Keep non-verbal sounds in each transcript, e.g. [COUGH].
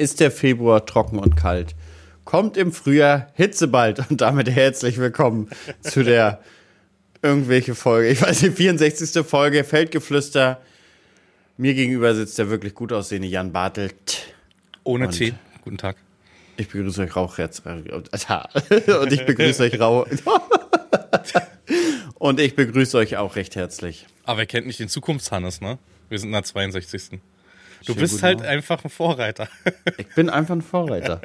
ist der Februar trocken und kalt. Kommt im Frühjahr Hitze bald und damit herzlich willkommen zu der irgendwelche Folge, ich weiß nicht, 64. Folge Feldgeflüster. Mir gegenüber sitzt der wirklich gut aussehende Jan Bartelt. Ohne und Tee. Guten Tag. Ich begrüße euch rauch jetzt. Und ich begrüße euch rau. [LAUGHS] Und ich begrüße euch auch recht herzlich. Aber ihr kennt nicht den Zukunftshannes, ne? Wir sind in der 62. Du bist halt Morgen. einfach ein Vorreiter. [LAUGHS] Ich bin einfach ein Vorreiter.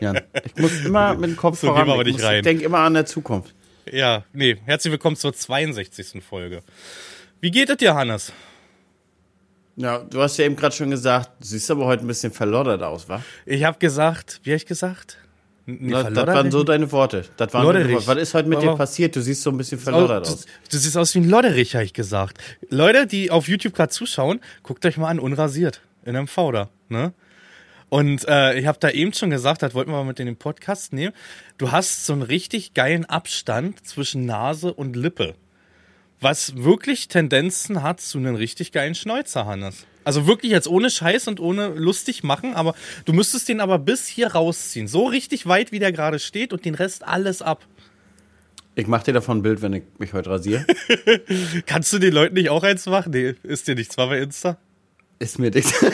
Jan. Ich muss immer mit dem Kopf so, voran. Aber ich, ich denke immer an der Zukunft. Ja, nee. Herzlich willkommen zur 62. Folge. Wie geht es dir, Hannes? Ja, du hast ja eben gerade schon gesagt, du siehst aber heute ein bisschen verloddert aus, wa? Ich habe gesagt, wie habe ich gesagt? Nee, Na, das waren so deine Worte. Das waren Lodderich. Was ist heute mit dir passiert? Du siehst so ein bisschen verloddert aus. Du, siehst aus wie ein Lodderich, habe ich gesagt. Leute, die auf YouTube gerade zuschauen, guckt euch mal an, unrasiert. In einem Fauder, ne? Und äh, ich habe da eben schon gesagt, das wollten wir mal mit in den Podcast nehmen. Du hast so einen richtig geilen Abstand zwischen Nase und Lippe. Was wirklich Tendenzen hat zu einem richtig geilen Schnäuzer, Hannes. Also wirklich jetzt ohne Scheiß und ohne lustig machen, aber du müsstest den aber bis hier rausziehen. So richtig weit, wie der gerade steht und den Rest alles ab. Ich mach dir davon ein Bild, wenn ich mich heute rasiere. [LAUGHS] Kannst du den Leuten nicht auch eins machen? Nee, ist dir nichts, war bei Insta? Ist mir nichts. [LAUGHS]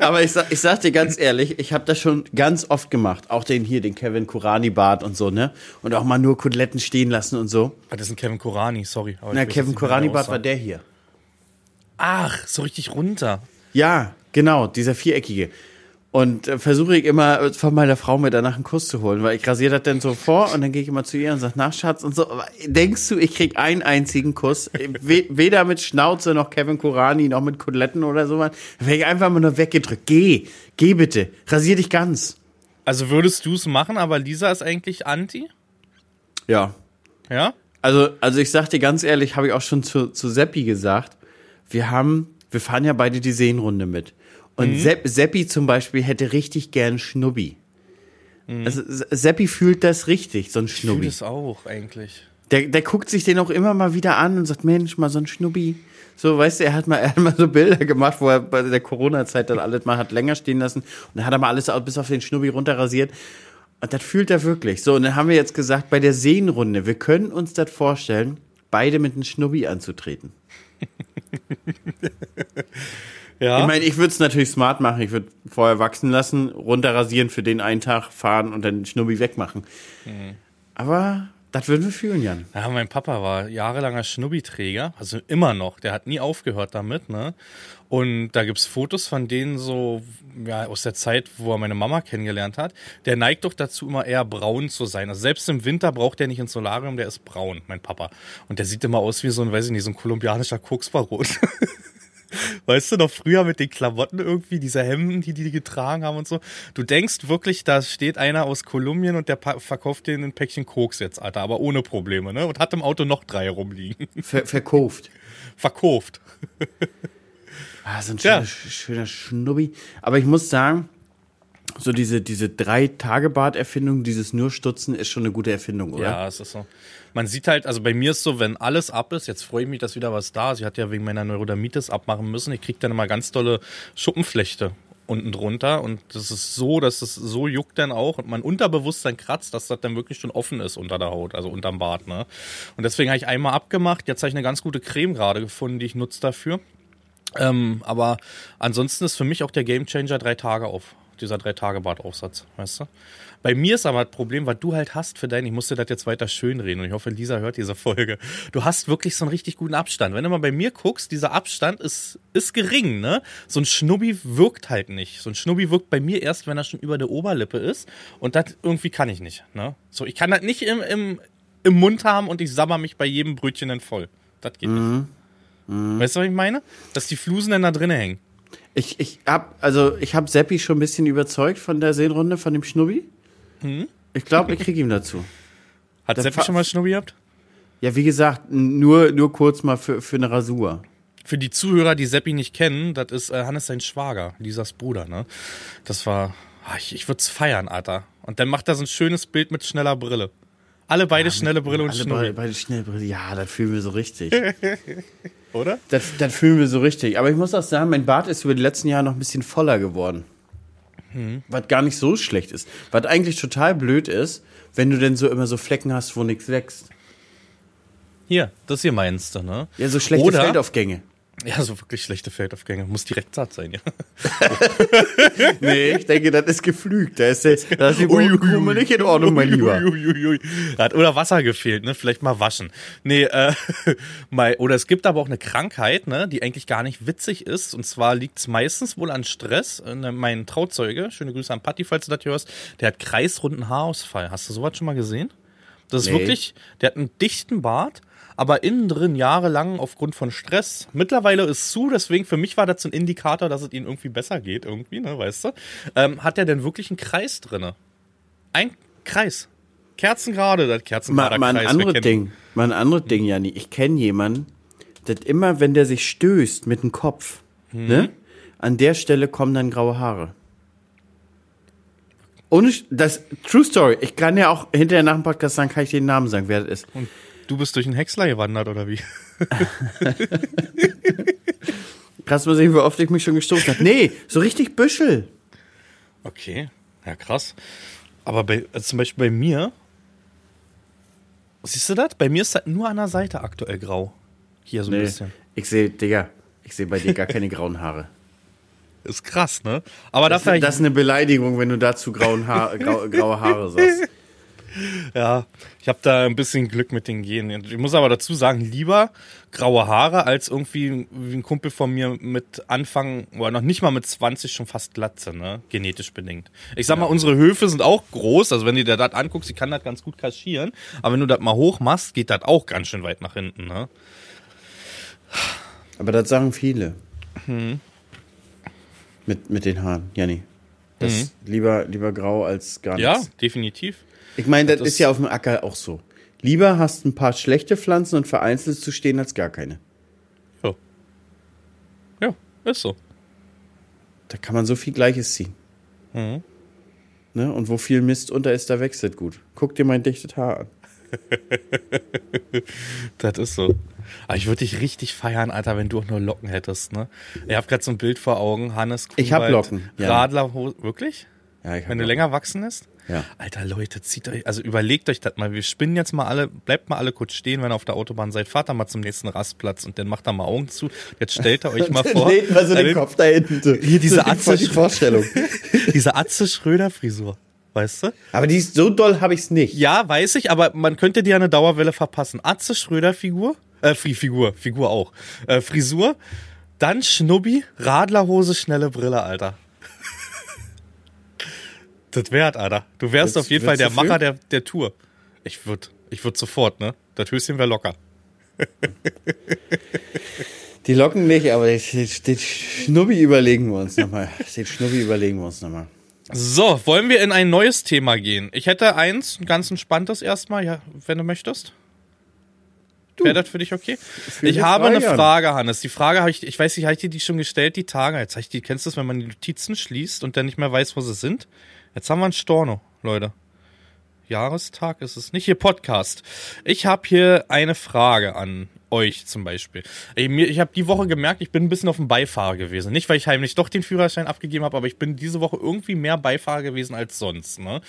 Aber ich sag, ich sag dir ganz ehrlich, ich habe das schon ganz oft gemacht. Auch den hier, den Kevin Kurani Bart und so, ne? Und auch mal nur Koteletten stehen lassen und so. Ah, das ist ein Kevin Kurani, sorry. Na, Kevin Kurani Bart war der hier. Ach, so richtig runter. Ja, genau, dieser viereckige. Und äh, versuche ich immer äh, von meiner Frau mir danach einen Kuss zu holen, weil ich rasiere das dann so vor und dann gehe ich immer zu ihr und sage, nach Schatz und so. Aber denkst du, ich krieg einen einzigen Kuss? weder mit Schnauze noch Kevin Kurani noch mit Koteletten oder so. Dann werde ich einfach mal nur weggedrückt. Geh, geh bitte, rasier dich ganz. Also würdest du es machen, aber Lisa ist eigentlich anti? Ja. Ja? Also, also ich sag dir ganz ehrlich, habe ich auch schon zu, zu Seppi gesagt, wir haben, wir fahren ja beide die Seenrunde mit. Und mhm. Sepp, Seppi zum Beispiel hätte richtig gern Schnubbi. Mhm. Also Seppi fühlt das richtig, so ein Schnubbi. Ich fühle es auch eigentlich. Der, der guckt sich den auch immer mal wieder an und sagt, Mensch, mal so ein Schnubbi. So, weißt du, er hat mal, [LAUGHS] er hat mal so Bilder gemacht, wo er bei der Corona-Zeit dann alles mal hat länger stehen lassen. Und dann hat er mal alles bis auf den Schnubbi runterrasiert. Und das fühlt er wirklich. So, und dann haben wir jetzt gesagt, bei der Seenrunde, wir können uns das vorstellen, beide mit einem Schnubbi anzutreten. [LAUGHS] Ja. Ich meine, ich würde es natürlich smart machen. Ich würde vorher wachsen lassen, runterrasieren für den einen Tag fahren und dann Schnubbi wegmachen. Mhm. Aber das würden wir fühlen, Jan. Ja, mein Papa war jahrelanger Schnubbi-Träger, also immer noch. Der hat nie aufgehört damit, ne? Und da gibt's Fotos von denen so, ja, aus der Zeit, wo er meine Mama kennengelernt hat. Der neigt doch dazu, immer eher braun zu sein. Also selbst im Winter braucht der nicht ins Solarium, der ist braun, mein Papa. Und der sieht immer aus wie so ein, weiß ich nicht, so ein kolumbianischer Koksbarot. [LAUGHS] Weißt du noch früher mit den Klamotten irgendwie, diese Hemden, die die getragen haben und so. Du denkst wirklich, da steht einer aus Kolumbien und der verkauft dir ein Päckchen Koks jetzt, Alter, aber ohne Probleme, ne? Und hat im Auto noch drei rumliegen. [LAUGHS] Ver verkauft. Verkauft. ah, so ein schöner, ja. schöner Schnubbi. Aber ich muss sagen, so diese, diese Drei-Tage-Bad-Erfindung, dieses Nur-Stutzen ist schon eine gute Erfindung, oder? Ja, es ist so. Man sieht halt, also bei mir ist so, wenn alles ab ist, jetzt freue ich mich, dass wieder was da ist. Ich hatte ja wegen meiner Neurodermitis abmachen müssen. Ich kriege dann immer ganz tolle Schuppenflechte unten drunter und das ist so, dass es so juckt dann auch und mein Unterbewusstsein kratzt, dass das dann wirklich schon offen ist unter der Haut, also unterm Bart, ne? Und deswegen habe ich einmal abgemacht. Jetzt habe ich eine ganz gute Creme gerade gefunden, die ich nutze dafür. Ähm, aber ansonsten ist für mich auch der Gamechanger drei Tage auf dieser drei Tage Bartaufsatz, weißt du? Bei mir ist aber das Problem, was du halt hast für deinen, ich musste das jetzt weiter schönreden und ich hoffe, Lisa hört diese Folge. Du hast wirklich so einen richtig guten Abstand. Wenn du mal bei mir guckst, dieser Abstand ist, ist gering, ne? So ein Schnubbi wirkt halt nicht. So ein Schnubbi wirkt bei mir erst, wenn er schon über der Oberlippe ist und das irgendwie kann ich nicht, ne? So, ich kann das nicht im, im, im Mund haben und ich sabber mich bei jedem Brötchen dann voll. Das geht mhm. nicht. Mhm. Weißt du, was ich meine? Dass die Flusen dann da drinnen hängen. Ich, ich hab, also ich habe Seppi schon ein bisschen überzeugt von der Seenrunde, von dem Schnubbi. Hm? Ich glaube, ich kriege ihm dazu. Hat Seppi schon mal Schnubbi gehabt? Ja, wie gesagt, nur, nur kurz mal für, für eine Rasur. Für die Zuhörer, die Seppi nicht kennen, das ist äh, Hannes sein Schwager, Lisas Bruder, ne? Das war, ach, ich, ich würde es feiern, Alter. Und dann macht er so ein schönes Bild mit schneller Brille. Alle beide ja, schnelle Brille und Schnurri. Beide, beide schnelle Brille, ja, das fühlen wir so richtig. [LAUGHS] Oder? Das, das fühlen wir so richtig. Aber ich muss auch sagen, mein Bart ist über die letzten Jahre noch ein bisschen voller geworden. Was gar nicht so schlecht ist. Was eigentlich total blöd ist, wenn du denn so immer so Flecken hast, wo nichts wächst. Hier, das hier meinst du, ne? Ja, so schlechte Oder- Feldaufgänge. Ja, so wirklich schlechte Feldaufgänge. Muss direkt satt sein, ja. [LAUGHS] Nee, ich denke, das ist geflügt. Da ist, da ist die Bodenkrümel nicht in Ordnung, mein Lieber. Hat oder Wasser gefehlt, ne? Vielleicht mal waschen. Nee, äh, [LAUGHS] mal, oder es gibt aber auch eine Krankheit, ne, die eigentlich gar nicht witzig ist. Und zwar liegt es meistens wohl an Stress. Äh, Mein Trauzeuge, schöne Grüße an Patti, falls du das hörst, der hat kreisrunden Haarausfall. Hast du sowas schon mal gesehen? Das ist Nee. wirklich, der hat einen dichten Bart, aber innen drin jahrelang aufgrund von Stress. Mittlerweile ist zu, deswegen für mich war das so ein Indikator, dass es ihm irgendwie besser geht, irgendwie, ne, weißt du? Ähm, hat er denn wirklich einen Kreis drinne? Ein Kreis. Kerzengrade, das Mal, Kerzengrader mal ein anderes Ding. Mal ein anderes Ding, Janni. Ich kenne jemanden, das immer, wenn der sich stößt mit dem Kopf, Mhm. ne, an der Stelle kommen dann graue Haare. Ohne, das, True Story. Ich kann ja auch hinterher nach dem Podcast sagen, kann ich den Namen sagen, wer das ist. Und du bist durch einen Häcksler gewandert, oder wie? [LAUGHS] Kannst du mal sehen, wie oft ich mich schon gestoßen habe? Nee, so richtig Büschel. Okay, ja krass. Aber bei, also zum Beispiel bei mir, siehst du das? Bei mir ist das nur an der Seite aktuell grau. Hier so ein Nee, bisschen. ich sehe, Digga, ich sehe bei dir gar keine grauen Haare. [LAUGHS] Ist krass, ne? Aber Das, dafür, das ist eine Beleidigung, wenn du dazu grauen Haar, grau, graue Haare sagst. Ja, ich habe da ein bisschen Glück mit den Genen. Ich muss aber dazu sagen, lieber graue Haare als irgendwie wie ein Kumpel von mir mit Anfang oder noch nicht mal mit 20 schon fast Glatze, ne? Genetisch bedingt. Ich sag mal, unsere Höfe sind auch groß, also wenn du dir das anguckst, die kann das ganz gut kaschieren, aber wenn du das mal hoch machst, geht das auch ganz schön weit nach hinten, ne? Aber das sagen viele. Mit, mit den Haaren, Janni. Das lieber, lieber grau als gar Ja, nichts. definitiv. Ich meine, das, Das- ist ja auf dem Acker auch so. Lieber hast ein paar schlechte Pflanzen und vereinzelt zu stehen als gar keine. Ja. Ja, ist so. Da kann man so viel Gleiches ziehen. Mhm. Ne? Und wo viel Mist unter ist, da wächst es gut. Guck dir mein dichtes Haar an. [LAUGHS] Das ist so. Aber ich würde dich richtig feiern, Alter, wenn du auch nur Locken hättest, ne? Ich habe gerade so ein Bild vor Augen, Hannes Ich hab Grunwald, Locken, ja. Radlerhose, wirklich? Ja, ich hab Wenn du Locken. länger wachsen lässt? Ja. Alter, Leute, zieht euch, also überlegt euch das mal. Wir spinnen jetzt mal alle, bleibt mal alle kurz stehen, wenn ihr auf der Autobahn seid. Fahrt da mal zum nächsten Rastplatz und dann macht da mal Augen zu. Jetzt stellt ihr euch [LAUGHS] mal vor. Legt mal so den äh, Kopf da hinten. so. Hier diese so Atze- die Vorstellung. [LAUGHS] Diese Atze Schröder-Frisur. Weißt du? Aber die ist, so doll habe ich's nicht. Ja, weiß ich, aber man könnte dir eine Dauerwelle verpassen. Atze Schröder Figur, äh, Fi- Figur, Figur auch. Äh, Frisur, dann Schnubbi, Radlerhose, schnelle Brille, Alter. Das wert, Alter. Du wärst Willst- auf jeden Fall der für? Macher der, der Tour. Ich würd, ich würd sofort, ne? Das Höschen wäre locker. [LAUGHS] Die Locken nicht, aber den, den, Schnubbi überlegen wir uns nochmal. Den Schnubbi überlegen wir uns nochmal. So, wollen wir in ein neues Thema gehen? Ich hätte eins, ein ganz entspanntes erstmal, ja, wenn du möchtest. Wäre das für dich okay? Ich die habe eine Frage an. Frage, Hannes. Die Frage habe ich, ich weiß nicht, habe ich dir die schon gestellt, die Tage? Jetzt habe ich die, kennst du das, wenn man die Notizen schließt und dann nicht mehr weiß, wo sie sind? Jetzt haben wir einen Storno, Leute. Jahrestag ist es nicht. Hier Podcast. Ich habe hier eine Frage an euch zum Beispiel. Ich, ich habe die Woche gemerkt, ich bin ein bisschen auf dem Beifahrer gewesen. Nicht, weil ich heimlich doch den Führerschein abgegeben habe, aber ich bin diese Woche irgendwie mehr Beifahrer gewesen als sonst. Ne?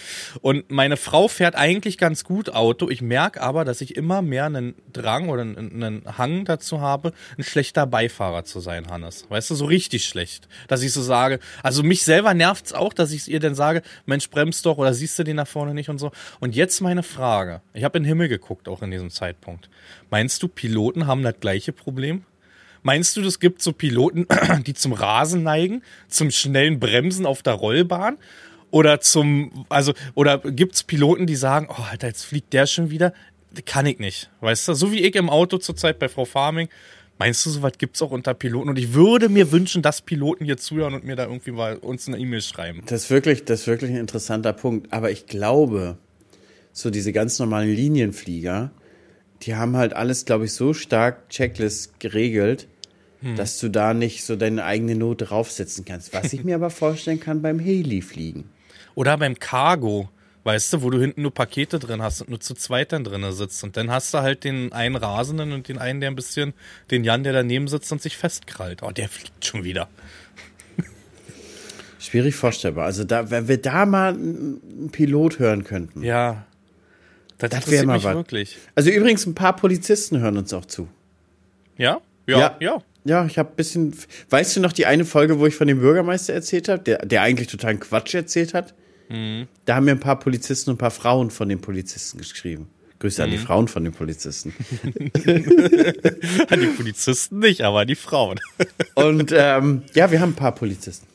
Und meine Frau fährt eigentlich ganz gut Auto. Ich merke aber, dass ich immer mehr einen Drang oder einen, einen Hang dazu habe, ein schlechter Beifahrer zu sein, Hannes. Weißt du, so richtig schlecht. Dass ich so sage, also mich selber nervt's auch, dass ich ihr dann sage, Mensch, bremst doch oder siehst du den nach vorne nicht und so. Und jetzt meine Frage. Ich habe in den Himmel geguckt, auch in diesem Zeitpunkt. Meinst du, Piloten haben das gleiche Problem? Meinst du, es gibt so Piloten, [CLEARS THROAT] die zum Rasen neigen, zum schnellen Bremsen auf der Rollbahn? Oder zum, also, oder gibt's Piloten, die sagen, oh, Alter, jetzt fliegt der schon wieder? Kann ich nicht. Weißt du, so wie ich im Auto zurzeit bei Frau Farming. Meinst du, sowas gibt's auch unter Piloten? Und ich würde mir wünschen, dass Piloten hier zuhören und mir da irgendwie mal uns eine E-Mail schreiben. Das ist wirklich, das ist wirklich ein interessanter Punkt. Aber ich glaube, so diese ganz normalen Linienflieger, die haben halt alles, glaube ich, so stark Checklist geregelt, dass du da nicht so deine eigene Note draufsetzen kannst. Was ich mir aber vorstellen kann beim Heli-Fliegen. Oder beim Cargo, weißt du, wo du hinten nur Pakete drin hast und nur zu zweit dann drin sitzt. Und dann hast du halt den einen Rasenden und den einen, der ein bisschen, den Jan, der daneben sitzt und sich festkrallt. Oh, der fliegt schon wieder. Schwierig vorstellbar. Also da, wenn wir da mal einen Pilot hören könnten. Ja. Das interessiert wäre mal was. wirklich. Also übrigens, ein paar Polizisten hören uns auch zu. Ja? Ja, Ja. ja. Ja, ich habe ein bisschen. Weißt du noch die eine Folge, wo ich von dem Bürgermeister erzählt habe, der, der eigentlich totalen Quatsch erzählt hat? Da haben mir ein paar Polizisten und ein paar Frauen von den Polizisten geschrieben. Grüße an die Frauen von den Polizisten. [LAUGHS] Die Polizisten nicht, aber die Frauen. Und ähm, ja, wir haben ein paar Polizisten.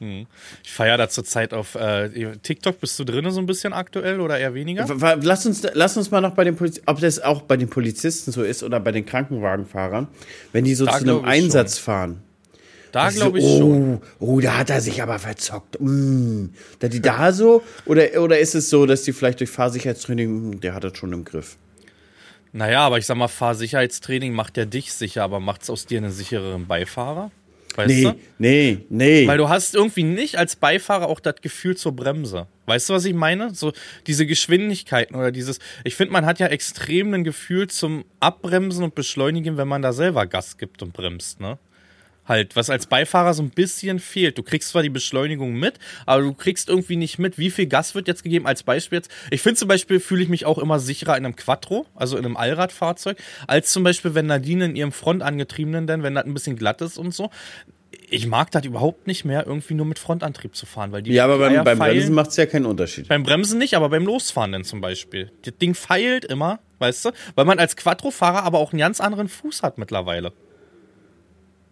Ich feiere da zurzeit auf äh, TikTok. Bist du drin so ein bisschen aktuell oder eher weniger? Lass uns, lass uns mal noch bei den Polizisten, ob das auch bei den Polizisten so ist oder bei den Krankenwagenfahrern, wenn die so Da zu einem Einsatz fahren. Da So, glaube ich oh, schon. Oh, da hat er sich aber verzockt. Mm. Da die da so? Oder, oder ist es so, dass die vielleicht durch Fahrsicherheitstraining, mm, der hat das schon im Griff? Naja, aber ich sag mal, Fahrsicherheitstraining macht ja dich sicher, aber macht's aus dir einen sichereren Beifahrer? Weißt Nee, du? nee, nee. Weil du hast irgendwie nicht als Beifahrer auch das Gefühl zur Bremse. Weißt du, was ich meine? So diese Geschwindigkeiten oder dieses. Ich finde, man hat ja extrem ein Gefühl zum Abbremsen und Beschleunigen, wenn man da selber Gas gibt und bremst, ne? Halt, was als Beifahrer so ein bisschen fehlt. Du kriegst zwar die Beschleunigung mit, aber du kriegst irgendwie nicht mit, wie viel Gas wird jetzt gegeben. Als Beispiel jetzt. Ich finde zum Beispiel, fühle ich mich auch immer sicherer in einem Quattro, also in einem Allradfahrzeug, als zum Beispiel, wenn Nadine in ihrem frontangetriebenen, denn wenn das ein bisschen glatt ist und so. Ich mag das überhaupt nicht mehr, irgendwie nur mit Frontantrieb zu fahren, weil die ja, aber beim, beim. Bremsen macht es ja keinen Unterschied. Beim Bremsen nicht, aber beim Losfahren denn zum Beispiel. Das Ding feilt immer, weißt du? Weil man als Quattro-Fahrer aber auch einen ganz anderen Fuß hat mittlerweile.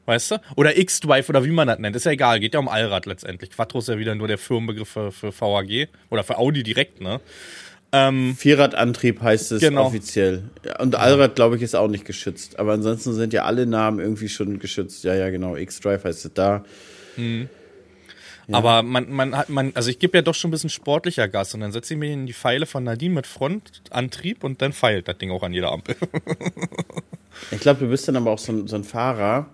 Weißt du? Oder X-Drive oder wie man das nennt. Ist ja egal, geht ja um Allrad letztendlich. Quattro ist ja wieder nur der Firmenbegriff für, für VAG oder für Audi direkt, ne? Ähm, Vierradantrieb heißt es Genau. offiziell. Ja, Und Allrad, glaube ich, ist auch nicht geschützt. Aber ansonsten sind ja alle Namen irgendwie schon geschützt. Ja, ja, genau. X-Drive heißt es da. Aber man, man hat, man, also ich gebe ja doch schon ein bisschen sportlicher Gas und dann setze ich mir in die Pfeile von Nadine mit Frontantrieb und dann feilt das Ding auch an jeder Ampel. [LAUGHS] Ich glaube, du bist dann aber auch so, so ein Fahrer,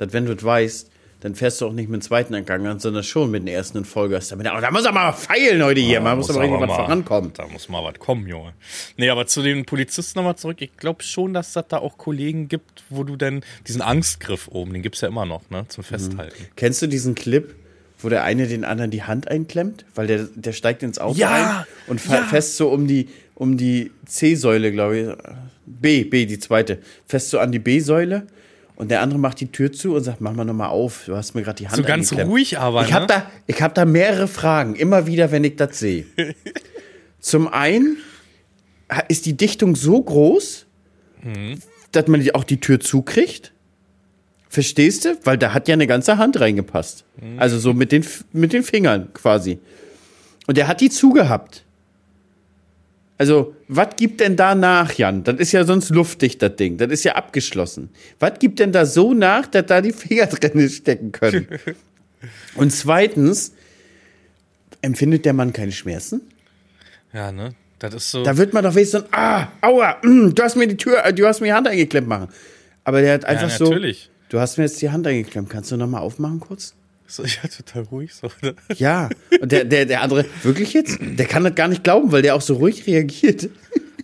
dass wenn du es weißt, dann fährst du auch nicht mit dem zweiten Angang an, sondern schon mit dem ersten in Vollgas. Damit, aber da muss aber mal feilen heute hier. Man muss, aber richtig was vorankommen. Da muss mal was kommen, Junge. Nee, aber zu den Polizisten nochmal zurück. Ich glaube schon, dass das da auch Kollegen gibt, wo du denn diesen Angstgriff oben, den gibt's ja immer noch, ne, zum Festhalten. Kennst du diesen Clip, wo der eine den anderen die Hand einklemmt? Weil der, der steigt ins Auto Ja, ein und ja. fest so um die, um die C-Säule, glaube ich. B, B, die zweite. Fest so an die B-Säule. Und der andere macht die Tür zu und sagt, mach mal nochmal auf. Du hast mir gerade die Hand So ganz eingeklemmt." ruhig aber, Ich habe ne? da, ich hab da mehrere Fragen, immer wieder, wenn ich das sehe. [LAUGHS] Zum einen ist die Dichtung so groß, Mhm. dass man auch die Tür zukriegt. Verstehst du? Weil da hat ja eine ganze Hand reingepasst. Mhm. Also so mit den, mit den Fingern quasi. Und er hat die zugehabt. Also, was gibt denn da nach, Jan? Das ist ja sonst luftdicht, das Ding. Das ist ja abgeschlossen. Was gibt denn da so nach, dass da die Finger [LAUGHS] drin stecken können? [LAUGHS] Und zweitens, empfindet der Mann keine Schmerzen? Ja, ne? Das ist so. Da wird man doch wenigstens so, ah, aua, mm, du hast mir die Tür, äh, du hast mir die Hand eingeklemmt machen. Aber der hat einfach so, natürlich. du hast mir jetzt die Hand eingeklemmt. Kannst du noch mal aufmachen kurz? So [LAUGHS] ja, total ruhig so. ne? Ja. Und der, der, der andere, wirklich jetzt? Der kann das gar nicht glauben, weil der auch so ruhig reagiert.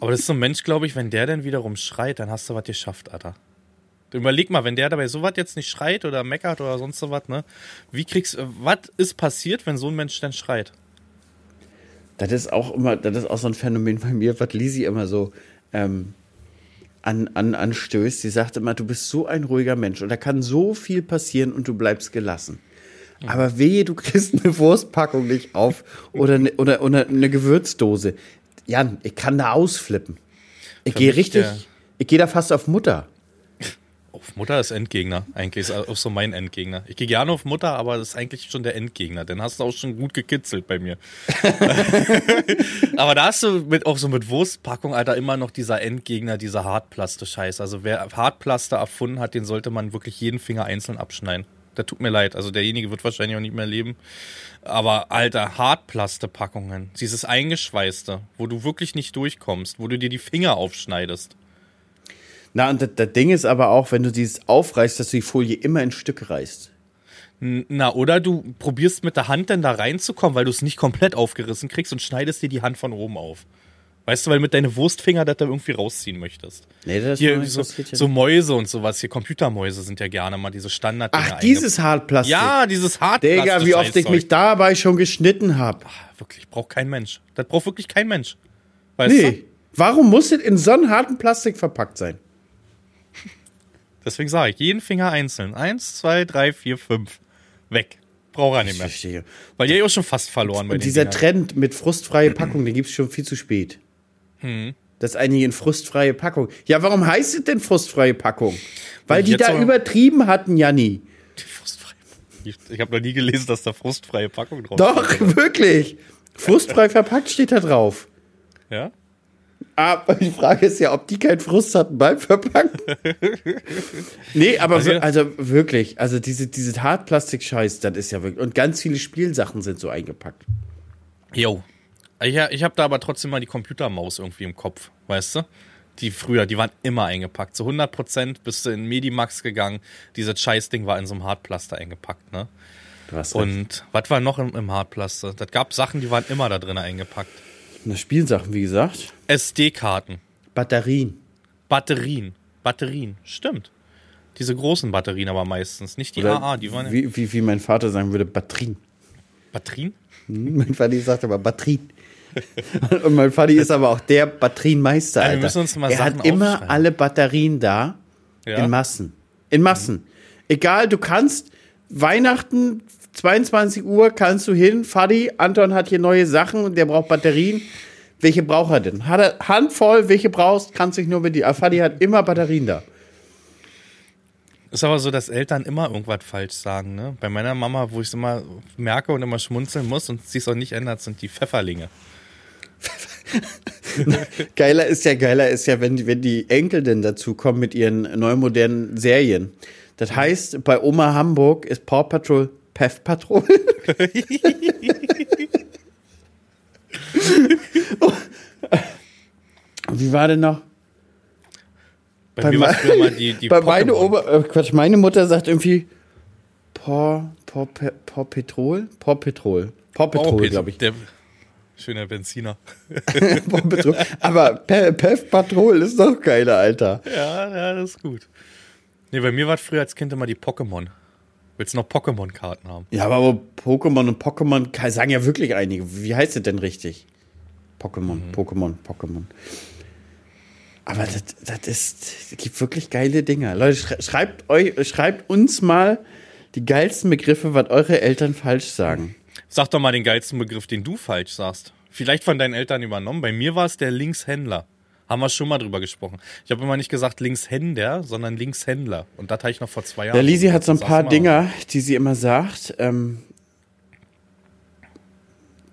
Aber das ist so ein Mensch, glaube ich, wenn der dann wiederum schreit, dann hast du was geschafft, Alter. Überleg mal, wenn der dabei sowas jetzt nicht schreit oder meckert oder sonst so was, ne? Wie kriegst was ist passiert, wenn so ein Mensch dann schreit? Das ist auch immer, das ist auch so ein Phänomen bei mir, was Lisi immer so ähm, an, an, anstößt. Sie sagt immer, du bist so ein ruhiger Mensch und da kann so viel passieren und du bleibst gelassen. Aber wehe, du kriegst eine Wurstpackung nicht auf oder eine, oder, oder eine Gewürzdose. Jan, ich kann da ausflippen. Ich gehe richtig, ich gehe da fast auf Mutter. Auf Mutter ist Endgegner. Eigentlich ist auch so mein Endgegner. Ich gehe gerne auf Mutter, aber das ist eigentlich schon der Endgegner. Den hast du auch schon gut gekitzelt bei mir. [LAUGHS] aber da hast du mit, auch so mit Wurstpackung, Alter, immer noch dieser Endgegner, dieser Hartplaste-Scheiß. Also wer Hartplaste erfunden hat, den sollte man wirklich jeden Finger einzeln abschneiden. Der tut mir leid. Also derjenige wird wahrscheinlich auch nicht mehr leben. Aber alter, Hartplaste-Packungen, dieses Eingeschweißte, wo du wirklich nicht durchkommst, wo du dir die Finger aufschneidest. Na, und das, das Ding ist aber auch, wenn du dieses aufreißt, dass du die Folie immer in Stücke reißt. Na, oder du probierst mit der Hand dann da reinzukommen, weil du es nicht komplett aufgerissen kriegst und schneidest dir die Hand von oben auf. Weißt du, weil mit deinen Wurstfinger das da irgendwie rausziehen möchtest. Nee, das Hier, ich- so, das so. Mäuse und sowas. Hier Computermäuse sind ja gerne mal diese standard Ach, dieses Hartplastik. Ja, dieses hart Digga, wie oft ich mich dabei schon geschnitten habe. Wirklich, braucht kein Mensch. Das braucht wirklich kein Mensch. Weißt Nee. du? Warum muss es in so einem harten Plastik verpackt sein? [LAUGHS] Deswegen sage ich, jeden Finger einzeln. Eins, zwei, drei, vier, fünf. Weg. Braucht er nicht Ich mehr. verstehe. Weil ihr ja auch schon fast verloren bei Und dieser Dingern. Trend mit frustfreie Packung, den gibt es schon viel zu spät. Hm. Das einige in frustfreie Packung. Ja, warum heißt es denn frustfreie Packung? Weil die da übertrieben hatten, Janni. Frustfrei. Ich, ich habe noch nie gelesen, dass da frustfreie Packung drauf Doch, steht. wirklich. Frustfrei verpackt steht da drauf. Ja? Aber die Frage ist ja, ob die keinen Frust hatten beim Verpacken. [LAUGHS] nee, aber Also- also wirklich, also diese, diese Hartplastik-Scheiß, das ist ja wirklich. Und ganz viele Spielsachen sind so eingepackt. Jo. Ich, ich habe da aber trotzdem mal die Computermaus irgendwie im Kopf, weißt du? Die früher, die waren immer eingepackt. Zu 100 Prozent bist du in Medimax gegangen. Dieses Scheißding war in so einem Hartplaster eingepackt, ne? Du hast recht. Und was war noch im, im Hartplaster? Das gab Sachen, die waren immer da drin eingepackt. Na, Spielsachen, wie gesagt. SD-Karten, Batterien. Batterien, Batterien, stimmt. Diese großen Batterien aber meistens, nicht die Oder AA, die waren wie, wie, wie mein Vater sagen würde, Batterien. Batterien? Hm, Mein Vati sagt aber Batterien. [LAUGHS] Und mein Vati ist aber auch der Batterienmeister, Ja, wir Alter. müssen uns mal er Sachen hat immer alle Batterien da. Ja. In Massen. In Massen. Egal, du kannst Weihnachten, 22 Uhr, kannst du hin. Fadi, Anton hat hier neue Sachen und der braucht Batterien. Welche braucht er denn? Hat er Handvoll, welche brauchst, kannst dich nur mit die. Aber Fadi hat immer Batterien da. Ist aber so, dass Eltern immer irgendwas falsch sagen, ne? Bei meiner Mama, wo ich es immer merke und immer schmunzeln muss und sie es auch nicht ändert, sind die Pfefferlinge. [LAUGHS] Geiler ist ja, geiler ist ja, wenn, die- wenn die Enkel denn dazu kommen mit ihren neumodernen Serien. Das heißt, bei Oma Hamburg ist Paw Patrol Pef Patrol. [LAUGHS] Wie war denn noch? Bei, Bei mir war früher mal die, die [LAUGHS] Bei meine. Oma, äh, Quatsch, meine Mutter sagt irgendwie Paw, Paw, Pe- Paw Petrol? Paw Petrol. Paw Petrol, glaube ich. Der schöner Benziner. [LAUGHS] Aber Pe Pef Patrol ist doch geiler, Alter. Ja, ja, das ist gut. Nee, bei mir war früher als Kind immer die Pokémon. Willst du noch Pokémon-Karten haben? Ja, aber Pokémon und Pokémon sagen ja wirklich einige. Wie heißt es denn richtig? Pokémon, Pokémon, Pokémon. Aber das, das ist, es gibt wirklich geile Dinger. Leute, schrei- schreibt euch, schreibt uns mal die geilsten Begriffe, was eure Eltern falsch sagen. Sag doch mal den geilsten Begriff, den du falsch sagst. Vielleicht von deinen Eltern übernommen. Bei mir war es der Linkshändler. Haben wir schon mal drüber gesprochen. Ich habe immer nicht gesagt Linkshänder, sondern Linkshändler. Und das hatte ich noch vor zwei Jahren. Ja, Lisi hat so ein Das paar. Dinger, die sie immer sagt. Ähm,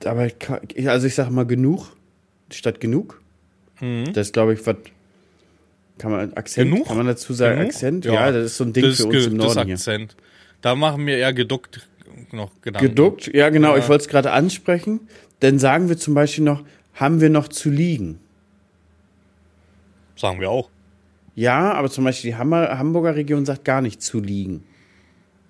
aber also ich sage mal genug statt genug. Das ist, glaube ich, was kann man Akzent, Genug? kann man dazu sagen Genug? Akzent? Ja, das ist so ein Ding das für uns im das Norden hier. Akzent. Da machen wir eher geduckt noch Gedanken. Geduckt, ja genau, Ja. ich wollte es gerade ansprechen. Dann sagen wir zum Beispiel noch, haben wir noch zu liegen? Sagen wir auch. Ja, aber zum Beispiel die Hamburger Region sagt gar nicht zu liegen.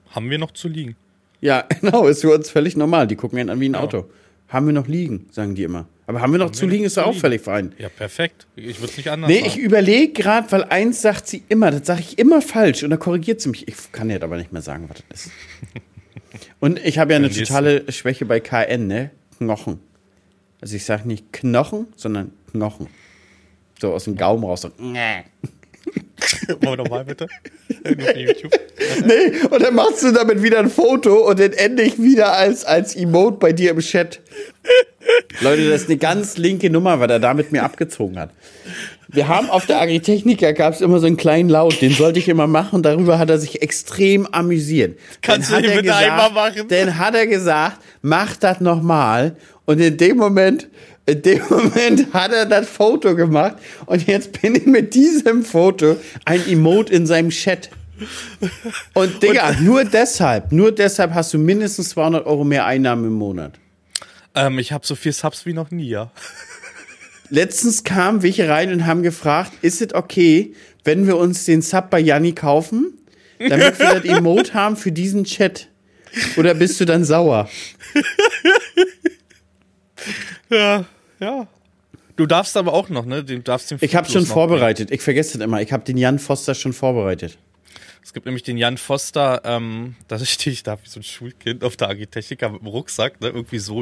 Haben wir noch zu liegen? Ja, [LAUGHS] genau, ist für uns völlig normal. Die gucken einen an wie ein Auto. Haben wir noch liegen, sagen die immer. Aber haben wir noch zu wir noch liegen, ist zu doch auch völlig fein. Ja, perfekt. Ich würde es nicht anders Nee, sagen. ich überlege gerade, weil eins sagt sie immer, das sage ich immer falsch und da korrigiert sie mich. Ich kann jetzt aber nicht mehr sagen, was das ist. [LAUGHS] Und ich habe ja eine totale Schwäche bei KN, ne? Knochen. Also ich sage nicht Knochen, sondern Knochen. So aus dem Gaumen raus. So. Nee, [LAUGHS] Wollen wir nochmal bitte? YouTube. [LAUGHS] und dann machst du damit wieder ein Foto und dann ende ich wieder als, als Emote bei dir im Chat. Leute, das ist eine ganz linke Nummer, weil er da mit mir abgezogen hat. Wir haben auf der Agritechnica gab es immer so einen kleinen Laut, den sollte ich immer machen und darüber hat er sich extrem amüsiert. Kannst Dann du den bitte einmal machen? Dann hat er gesagt, mach das nochmal und in dem Moment, in dem [LAUGHS] Moment hat er das Foto gemacht und jetzt bin ich mit diesem Foto ein Emote in seinem Chat. Und Digga, nur deshalb, nur deshalb hast du mindestens 200 Euro mehr Einnahmen im Monat. Ähm, ich habe so viel Subs wie noch nie, ja. Letztens kamen welche rein und haben gefragt, ist es okay, wenn wir uns den Sub bei Janni kaufen, damit wir das Emote [LAUGHS] haben für diesen Chat? Oder bist du dann sauer? Ja, ja. Du darfst aber auch noch, ne? Du darfst den Ich habe schon vorbereitet. Ich vergesse das immer. Ich habe den Jan Foster schon vorbereitet. Es gibt nämlich den Jan Foster, ähm, da stehe ich da wie so ein Schulkind auf der Agitechnica mit dem Rucksack, ne? Irgendwie so.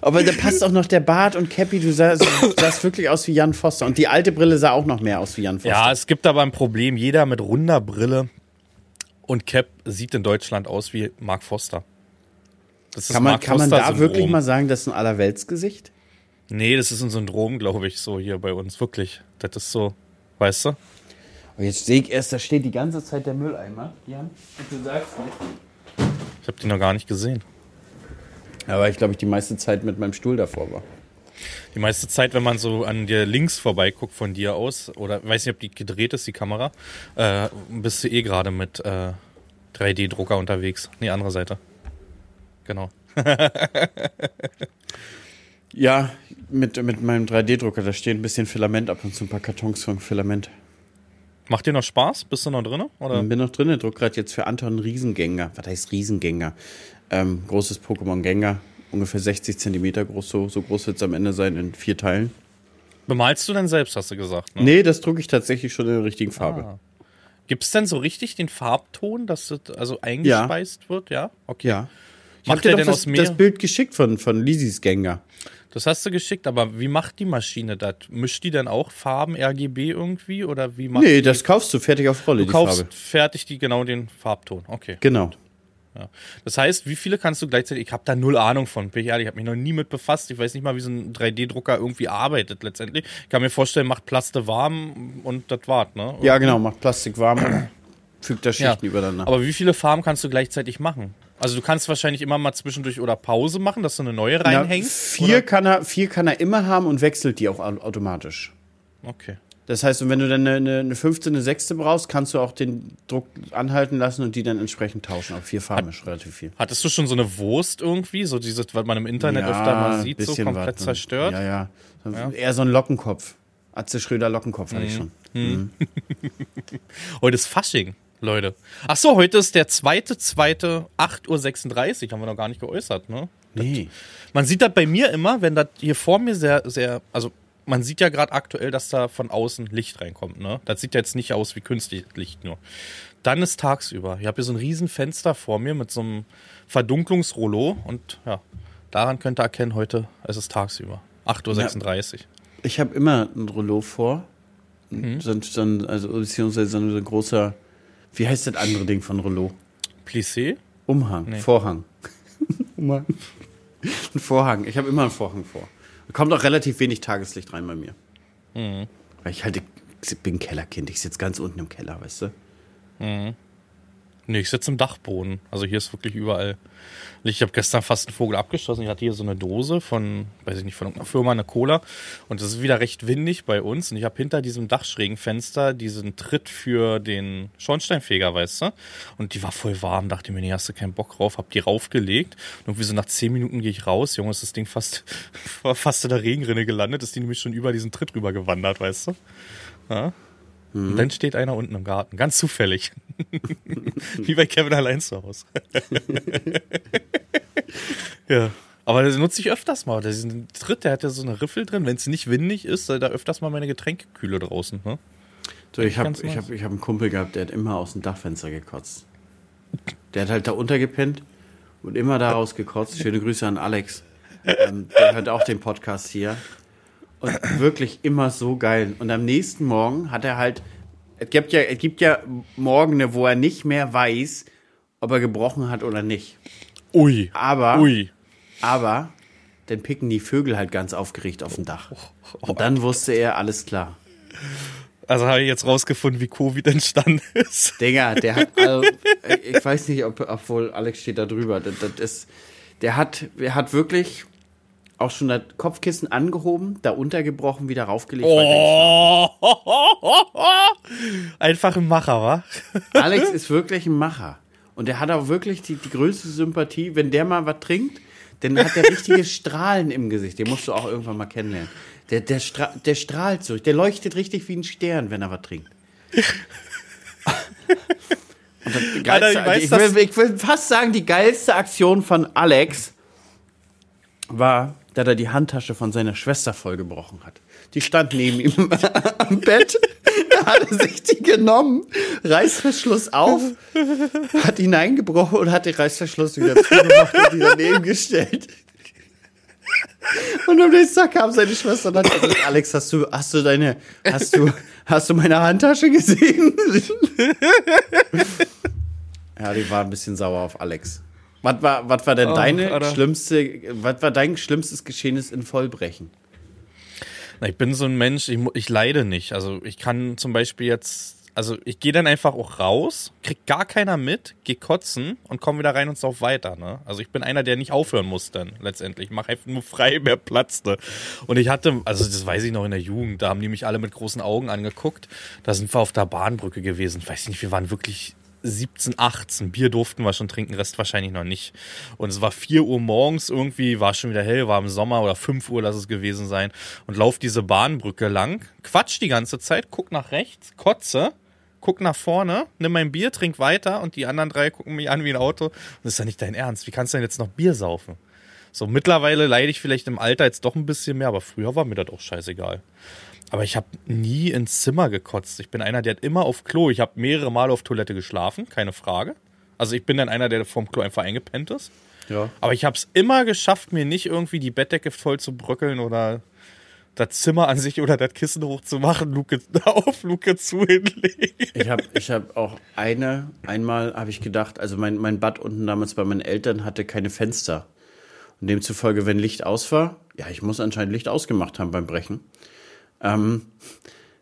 Aber da passt auch noch der Bart und Cappy. Du sahst, du sahst wirklich aus wie Jan Foster. Und die alte Brille sah auch noch mehr aus wie Jan Foster. Ja, es gibt aber ein Problem. Jeder mit runder Brille und Cap sieht in Deutschland aus wie Mark Foster. Das ist kann man, Mark kann man da Foster-Syndrom. wirklich mal sagen, das ist ein Allerweltsgesicht? Nee, das ist ein Syndrom, glaube ich, so hier bei uns. Wirklich. Das ist so, weißt du? Und jetzt sehe ich erst, da steht die ganze Zeit der Mülleimer. Jan, und du sagst nicht. Ich habe die noch gar nicht gesehen. Aber ich glaube, ich die meiste Zeit mit meinem Stuhl davor war. Die meiste Zeit, wenn man so an dir links vorbeiguckt von dir aus, oder weiß nicht, ob die gedreht ist, die Kamera, äh, bist du eh gerade mit äh, 3D-Drucker unterwegs. Nee, andere Seite. Genau. [LAUGHS] Ja, mit, mit meinem 3D-Drucker, da steht ein bisschen Filament ab und zu ein paar Kartons von Filament. Macht dir noch Spaß? Bist du noch drin? Oder? Ich bin noch drin, druck gerade jetzt für Anton Riesengänger. Was heißt Riesengänger? Ähm, großes Pokémon-Gänger, ungefähr 60 Zentimeter groß, so, so groß wird es am Ende sein in vier Teilen. Bemalst du denn selbst, hast du gesagt? Ne? Nee, das drucke ich tatsächlich schon in der richtigen Farbe. Ah. Gibt es denn so richtig den Farbton, dass das also eingespeist wird? Ja, okay. Ja. Ich Macht dir doch das, das Bild geschickt von, von Lisis Gänger. Das hast du geschickt, aber wie macht die Maschine das? Mischt die dann auch Farben RGB irgendwie oder wie macht Nee, das kaufst du fertig auf Rolle, du kaufst Farbe. fertig die genau den Farbton. Okay. Genau. Ja. Das heißt, wie viele kannst du gleichzeitig? Ich habe da null Ahnung von. Bin ich ehrlich, ich habe mich noch nie mit befasst. Ich weiß nicht mal, wie so ein 3D-Drucker irgendwie arbeitet letztendlich. Ich kann mir vorstellen, macht Plaste warm und das war's, ne? Ja, genau, macht Plastik warm und fügt da Ja. Schichten übereinander. Aber wie viele Farben kannst du gleichzeitig machen? Also du kannst wahrscheinlich immer mal zwischendurch oder Pause machen, dass du eine neue Na, reinhängst. vier, oder? kann er, vier kann er immer haben und wechselt die auch au- automatisch. Okay. Das heißt, wenn du dann eine, eine, eine fünfte, eine sechste brauchst, kannst du auch den Druck anhalten lassen und die dann entsprechend tauschen. Auf vier Farben ist relativ viel. Hattest du schon so eine Wurst irgendwie, so dieses, was man im Internet öfter mal sieht, so komplett ne? zerstört? Ja, ja. So- Eher so ein Lockenkopf. Atze Schröder Lockenkopf hatte ich Mhm. schon. [LAUGHS] Heute ist Fasching, Leute. Ach so, heute ist der zweite, zweite, 8.36 Uhr, haben wir noch gar nicht geäußert, ne? Nee. Man sieht das bei mir immer, wenn das hier vor mir sehr, sehr, also man sieht ja gerade aktuell, dass da von außen Licht reinkommt, ne? Das sieht jetzt nicht aus wie künstliches Licht nur. Dann ist tagsüber. Ich habe hier so ein riesen Fenster vor mir mit so einem Verdunklungsrollo und ja, daran könnt ihr erkennen, heute ist es tagsüber. 8.36 Uhr. Ich habe immer ein Rollo vor. Mhm. So, ein- so ein, also beziehungsweise so ein großer, wie heißt das andere Ding von Rollo? Plissé? Umhang, Vorhang. Umhang. [LAUGHS] Ein Vorhang. Ich habe immer einen Vorhang vor. Da kommt auch relativ wenig Tageslicht rein bei mir. Mhm. Weil ich halt, ich bin Kellerkind. Ich sitze ganz unten im Keller, weißt du? Nee, ich sitze im Dachboden. Also hier ist wirklich überall. Ich habe gestern fast einen Vogel abgeschossen. Ich hatte hier so eine Dose von, weiß ich nicht, von irgendeiner Firma, eine Cola. Und es ist wieder recht windig bei uns. Und ich habe hinter diesem Dachschrägenfenster diesen Tritt für den Schornsteinfeger, weißt du? Und die war voll warm. Dachte mir, nee, hast du keinen Bock drauf. Hab die raufgelegt. Und irgendwie so nach zehn Minuten gehe ich raus. Junge, ist das Ding fast, [LAUGHS] fast in der Regenrinne gelandet. Ist die nämlich schon über diesen Tritt rüber gewandert, weißt du? Ja. Und dann steht einer unten im Garten, ganz zufällig. [LAUGHS] Wie bei Kevin allein zu Hause. [LAUGHS] ja. Aber das nutze ich öfters mal. Diesen Tritt, der hat ja so eine Riffel drin. Wenn es nicht windig ist, da öfters mal meine Getränkekühle draußen. Ne? So, ich habe ich hab, ich hab einen Kumpel gehabt, der hat immer aus dem Dachfenster gekotzt. Der hat halt da untergepennt und immer da rausgekotzt. Schöne Grüße an Alex. Ähm, der hört auch den Podcast hier. Und wirklich immer so geil. Und am nächsten Morgen hat er halt, es gibt ja, es gibt ja Morgene, wo er nicht mehr weiß, ob er gebrochen hat oder nicht. Ui. Aber, Ui. aber, dann picken die Vögel halt ganz aufgeregt auf dem Dach. Und dann wusste er, alles klar. Also habe ich jetzt rausgefunden, wie Covid entstanden ist. Digga, der hat, [LAUGHS] also, ich weiß nicht, ob, obwohl Alex steht da drüber, das, das ist, der hat, der hat wirklich auch schon das Kopfkissen angehoben, da untergebrochen, wieder raufgelegt. Oh, [LAUGHS] einfach ein Macher, wa? [LAUGHS] Alex ist wirklich ein Macher. Und er hat auch wirklich die, die größte Sympathie. Wenn der mal was trinkt, dann hat der richtige [LAUGHS] Strahlen im Gesicht. Den musst du auch irgendwann mal kennenlernen. Der, der, stra der strahlt so. Der leuchtet richtig wie ein Stern, wenn er was trinkt. Das Alter, geilste, ich weiß, ich, will, ich will fast sagen, die geilste Aktion von Alex war, dass er die Handtasche von seiner Schwester vollgebrochen hat. Die stand neben ihm [LAUGHS] am Bett. Da hat er sich die genommen, Reißverschluss auf, hat hineingebrochen und hat den Reißverschluss wieder zugemacht und die daneben gestellt. Und am nächsten Tag kam seine Schwester und hat gesagt, Alex, hast du, hast du deine, hast du, hast du meine Handtasche gesehen? ja, die war ein bisschen sauer auf Alex. Was war, was war denn Oh, deine Alter. schlimmste, was war dein schlimmstes Geschehnis in Vollbrechen? Na, ich bin so ein Mensch, ich, ich leide nicht. Also ich kann zum Beispiel jetzt, also ich gehe dann einfach auch raus, krieg gar keiner mit, geh kotzen und komm wieder rein und sauf weiter. Ne? Also ich bin einer, der nicht aufhören muss dann letztendlich. Ich mach einfach nur frei, [LAUGHS] mehr Platz. Ne? Und ich hatte, also das weiß ich noch in der Jugend, da haben die mich alle mit großen Augen angeguckt. Da sind wir auf der Bahnbrücke gewesen. Ich weiß nicht, wir waren wirklich 17, 18. Bier durften wir schon trinken, Rest wahrscheinlich noch nicht. Und es war 4 Uhr morgens irgendwie, war schon wieder hell, war im Sommer oder 5 Uhr, lass es gewesen sein. Und lauf diese Bahnbrücke lang, quatsch die ganze Zeit, guck nach rechts, kotze, guck nach vorne, nimm mein Bier, trink weiter und die anderen drei gucken mich an wie ein Auto. Und das ist ja nicht dein Ernst. Wie kannst du denn jetzt noch Bier saufen? So, mittlerweile leide ich vielleicht im Alter jetzt doch ein bisschen mehr, aber früher war mir das auch scheißegal. Aber ich habe nie ins Zimmer gekotzt. Ich bin einer, der hat immer auf Klo. Ich habe mehrere Male auf Toilette geschlafen, keine Frage. Also ich bin dann einer, der vom Klo einfach eingepennt ist. Ja. Aber ich habe es immer geschafft, mir nicht irgendwie die Bettdecke voll zu bröckeln oder das Zimmer an sich oder das Kissen hochzumachen, Luke [LAUGHS] auf, Luke zu hinlegen. Ich habe ich hab auch eine, einmal habe ich gedacht, also mein, mein Bad unten damals bei meinen Eltern hatte keine Fenster. Und demzufolge, wenn Licht aus war, ja, ich muss anscheinend Licht ausgemacht haben beim Brechen. Ähm,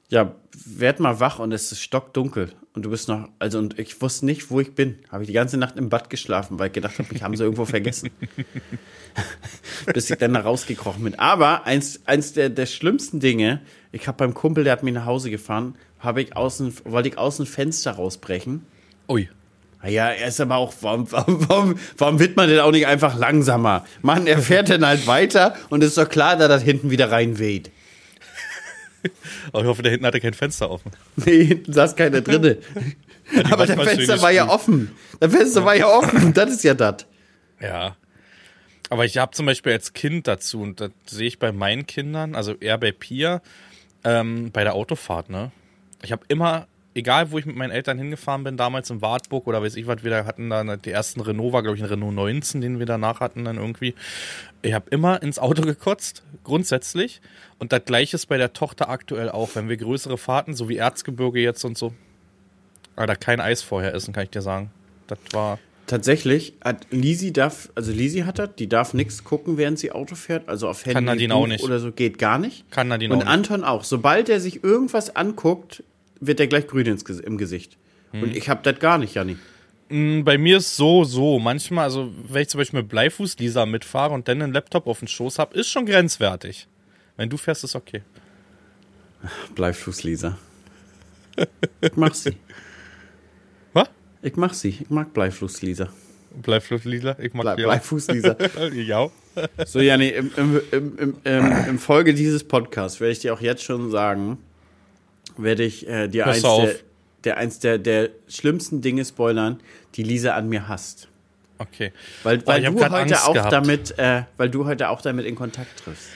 ja, werd mal wach und es ist stockdunkel. Und du bist noch, also und ich wusste nicht, wo ich bin. Habe ich die ganze Nacht im Bad geschlafen, weil ich gedacht habe, mich haben sie irgendwo vergessen. [LAUGHS] Bis ich dann da rausgekrochen bin. Aber eins, eins der, der schlimmsten Dinge, ich habe beim Kumpel, der hat mich nach Hause gefahren, habe ich außen, wollte ich außen Fenster rausbrechen. Ui. Ja, er ist aber auch, warum, warum, warum, warum wird man denn auch nicht einfach langsamer? Mann, er fährt dann halt weiter und ist doch klar, dass das hinten wieder reinweht. Aber ich hoffe, da hinten hatte kein Fenster offen. Nee, hinten saß keiner drinne. aber der manchmal schön Fenster war ja offen. Der Fenster war ja offen. Das ist ja das. Ja. Aber ich habe zum Beispiel als Kind dazu, und das sehe ich bei meinen Kindern, also eher bei Pia, ähm, bei der Autofahrt, ne? Ich habe immer, egal wo ich mit meinen Eltern hingefahren bin, damals in Wartburg oder weiß ich was, wir da hatten da die ersten Renault, war glaube ich ein Renault 19, den wir danach hatten dann irgendwie. Ich habe immer ins Auto gekotzt, grundsätzlich. Und das gleiche ist bei der Tochter aktuell auch, wenn wir größere Fahrten, so wie Erzgebirge jetzt und so, Alter, kein Eis vorher essen, kann ich dir sagen. Das war. Tatsächlich hat Lisi darf, also Lisi hat das, die darf nichts gucken, während sie Auto fährt, also auf Handy Nadine Buch auch nicht. oder so geht gar nicht. Kann Nadine Und auch nicht. Anton auch. Sobald er sich irgendwas anguckt, wird er gleich grün ins, im Gesicht. Hm. Und ich hab das gar nicht, Janni. Mm, Bei mir ist so, so. Manchmal, also wenn ich zum Beispiel mit Bleifuß Lisa mitfahre und dann einen Laptop auf dem Schoß habe, ist schon grenzwertig. Wenn du fährst, ist okay. Bleifuß, Lisa. Ich mach sie. [LAUGHS] Was? Ich mach sie. Ich mag Bleifuß, Lisa. Bleifuß Lisa, ich mag die auch. Bleifuß, Lisa. [LAUGHS] ja. So, Janni, im, im, im, im, im, im Folge dieses Podcasts werde ich dir auch jetzt schon sagen, werde ich äh, dir Pass eins, auf. der, der, eins der, der schlimmsten Dinge spoilern, die Lisa an mir hasst. Okay. Weil, Oh, weil du heute Angst auch gehabt. damit, äh, weil du heute auch damit in Kontakt triffst.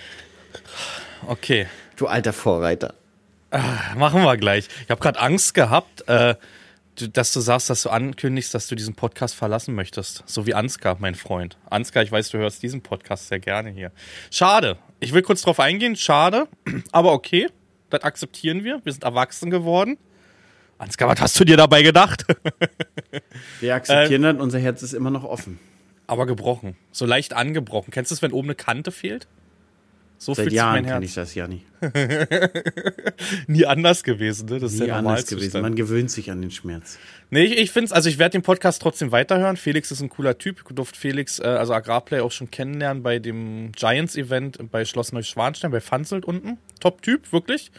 Okay. Du alter Vorreiter. Machen wir gleich. Ich habe gerade Angst gehabt, äh, dass du sagst, dass du ankündigst, dass du diesen Podcast verlassen möchtest. So wie Ansgar, mein Freund. Ansgar, ich weiß, du hörst diesen Podcast sehr gerne hier. Schade. Ich will kurz drauf eingehen. Schade. [CLEARS THROAT] Aber okay. Das akzeptieren wir. Wir sind erwachsen geworden. Ansgar, was hast du dir dabei gedacht? [LAUGHS] Wir Ähm. akzeptieren das, unser Herz ist immer noch offen. Aber gebrochen. So leicht angebrochen. Kennst du es, wenn oben eine Kante fehlt? So Seit fühlt sich Jahren mein kenne Herz. ich das ja nicht. [LAUGHS] Nie anders gewesen, ne? Das ist Nie der anders gewesen. Man gewöhnt sich an den Schmerz. Nee, ich, ich finde es, also ich werde den Podcast trotzdem weiterhören. Felix ist ein cooler Typ. Ich durfte Felix, äh, also Agrarplay, auch schon kennenlernen bei dem Giants-Event bei Schloss Neuschwanstein, bei Fanzelt unten. Top-Typ, wirklich.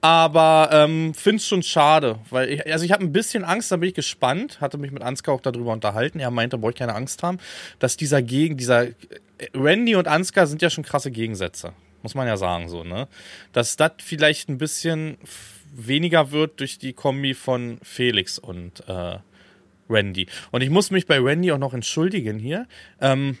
Aber ähm, finde es schon schade, weil ich, also ich habe ein bisschen Angst, da bin ich gespannt, hatte mich mit Ansgar auch darüber unterhalten. Er meinte, brauche ich keine Angst haben, dass dieser Gegen, dieser Randy und Ansgar sind ja schon krasse Gegensätze, muss man ja sagen so, ne? Dass das vielleicht ein bisschen weniger wird durch die Kombi von Felix und äh, Randy. Und ich muss mich bei Randy auch noch entschuldigen hier. Ähm,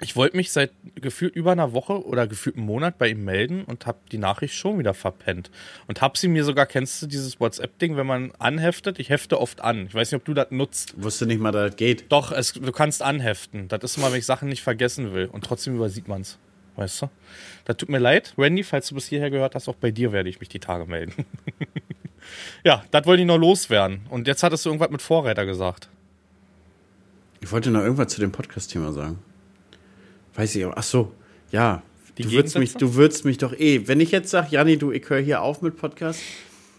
ich wollte mich seit gefühlt über einer Woche oder gefühlt einem Monat bei ihm melden und habe die Nachricht schon wieder verpennt. Und habe sie mir sogar, kennst du dieses WhatsApp-Ding, wenn man anheftet? Ich hefte oft an. Ich weiß nicht, ob du das nutzt. Wusste nicht mal, dass das geht. Doch, es, du kannst anheften. Das ist immer, wenn ich Sachen nicht vergessen will. Und trotzdem übersieht man es. Weißt du? Das tut mir leid. Randy, falls du bis hierher gehört hast, auch bei dir werde ich mich die Tage melden. [LAUGHS] ja, das wollte ich noch loswerden. Und jetzt hattest du irgendwas mit Vorräter gesagt. Ich wollte noch irgendwas zu dem Podcast-Thema sagen. Weiß ich auch. Ach so, ja. Die du würdest mich, du würdest mich doch eh. Wenn ich jetzt sage, Janni, du, ich höre hier auf mit Podcast.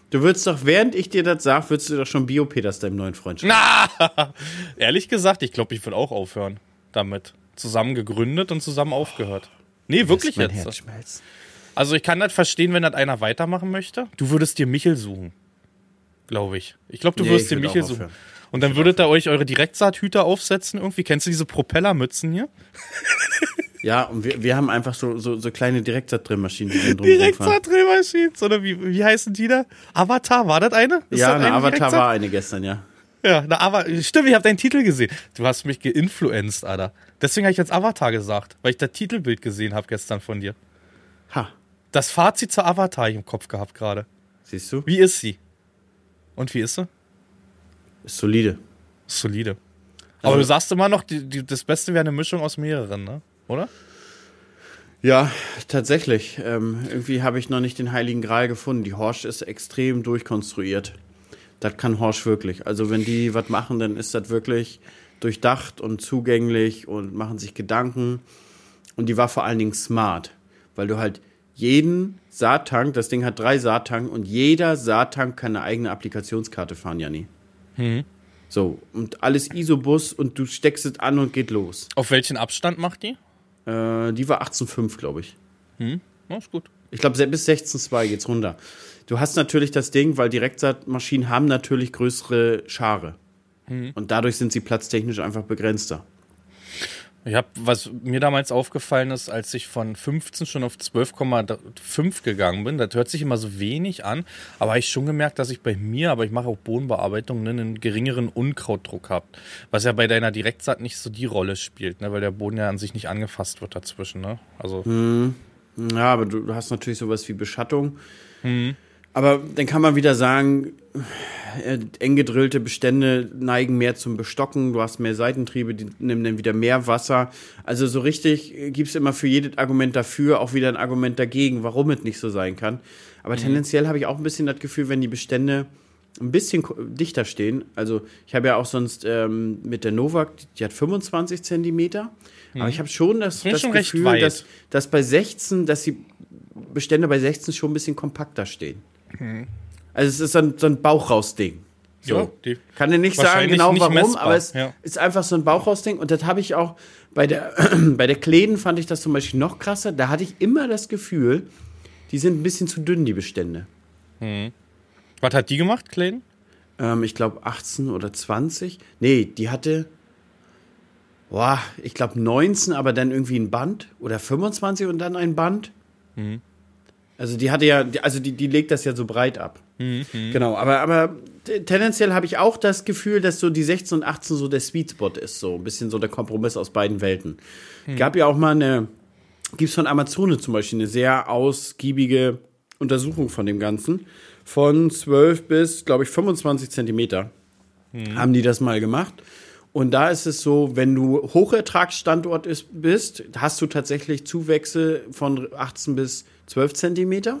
Du würdest doch, während ich dir das sage, würdest du doch schon Biopeters deinem neuen Freund schreiben. [LAUGHS] Ehrlich gesagt, ich glaube, ich würde auch aufhören damit. Zusammen gegründet und zusammen aufgehört. Nee, wirklich mein jetzt. Herz schmelzen. Also ich kann das verstehen, wenn das einer weitermachen möchte. Du würdest dir Michel suchen. Glaube ich. Ich glaube, du Nee, würdest dir Michel suchen. Und dann würdet ihr euch eure Direktsaathüter aufsetzen irgendwie. Kennst du diese Propellermützen hier? Ja, und wir, wir haben einfach so, so, so kleine Direktsaatdrehmaschinen, die drum. Direktsaahdrehmaschinen. Oder wie, wie heißen die da? Avatar, war das eine? Ist Ja, das eine Avatar Direktsaat? war eine gestern, ja. Ja, eine Avatar. Stimmt, ich habe deinen Titel gesehen. Du hast mich geinfluenced, Alter. Deswegen habe ich jetzt Avatar gesagt, weil ich das Titelbild gesehen habe gestern von dir. Ha, Das Fazit zur Avatar ich im Kopf gehabt gerade. siehst du? Wie ist sie? Und wie ist sie? Ist solide. Solide. Aber du sagst immer noch, die, die, das Beste wäre eine Mischung aus mehreren, ne? Oder? Ja, tatsächlich. Ähm, irgendwie habe ich noch nicht den heiligen Gral gefunden. Die Horsch ist extrem durchkonstruiert. Das kann Horsch wirklich. Also wenn die was machen, dann ist das wirklich durchdacht und zugänglich und machen sich Gedanken. Und die war vor allen Dingen smart, weil du halt jeden Saattank, das Ding hat drei Saattank und jeder Saattank kann eine eigene Applikationskarte fahren, Janni. So, und alles Isobus und du steckst es an und geht los. Auf welchen Abstand macht die? Äh, die war 18,5, glaube ich. Na, ist gut. Ich glaube, bis 16,2 geht's runter. Du hast natürlich das Ding, weil Direktsaatmaschinen haben natürlich größere Schare. Und dadurch sind sie platztechnisch einfach begrenzter. Ich habe, was mir damals aufgefallen ist, als ich von 15 schon auf 12,5 gegangen bin, das hört sich immer so wenig an, aber habe ich schon gemerkt, dass ich bei mir, aber ich mache auch Bodenbearbeitung, ne, einen geringeren Unkrautdruck habe. Was ja bei deiner Direktsaat nicht so die Rolle spielt, ne, weil der Boden ja an sich nicht angefasst wird dazwischen. Ne? Also, Ja, aber du, du hast natürlich sowas wie Beschattung. Aber dann kann man wieder sagen, äh, eng gedrillte Bestände neigen mehr zum Bestocken, du hast mehr Seitentriebe, die nehmen dann wieder mehr Wasser. Also so richtig gibt es immer für jedes Argument dafür auch wieder ein Argument dagegen, warum es nicht so sein kann. Aber tendenziell habe ich auch ein bisschen das Gefühl, wenn die Bestände ein bisschen dichter stehen. Also ich habe ja auch sonst ähm, mit der Novak, die hat 25 Zentimeter. Aber ich habe schon das, das schon Gefühl, dass, dass bei 16, dass die Bestände bei 16 schon ein bisschen kompakter stehen. Also es ist so ein, so ein Bauch-raus-Ding. So. Ja, Kann dir nicht sagen genau nicht warum, messbar, aber es ja. ist einfach so ein Bauchhausding. Und das habe ich auch bei der, [CLEARS THROAT] bei der Kläden fand ich das zum Beispiel noch krasser. Da hatte ich immer das Gefühl, die sind ein bisschen zu dünn, die Bestände. was hat die gemacht, Clayton? Ähm, ich glaube 18 oder 20. Nee, die hatte, boah, ich glaube 19, aber dann irgendwie ein Band. Oder 25 und dann ein Band. Also die hatte ja, also die, die legt das ja so breit ab. Genau, aber, aber tendenziell habe ich auch das Gefühl, dass so die 16 und 18 so der Sweet Spot ist, so ein bisschen so der Kompromiss aus beiden Welten. Gab ja auch mal eine, gibt's von Amazone zum Beispiel eine sehr ausgiebige Untersuchung von dem Ganzen. Von 12 bis, glaube ich, 25 Zentimeter haben die das mal gemacht. Und da ist es so, wenn du Hochertragsstandort ist, bist, hast du tatsächlich Zuwächse von 18 bis 12 Zentimeter.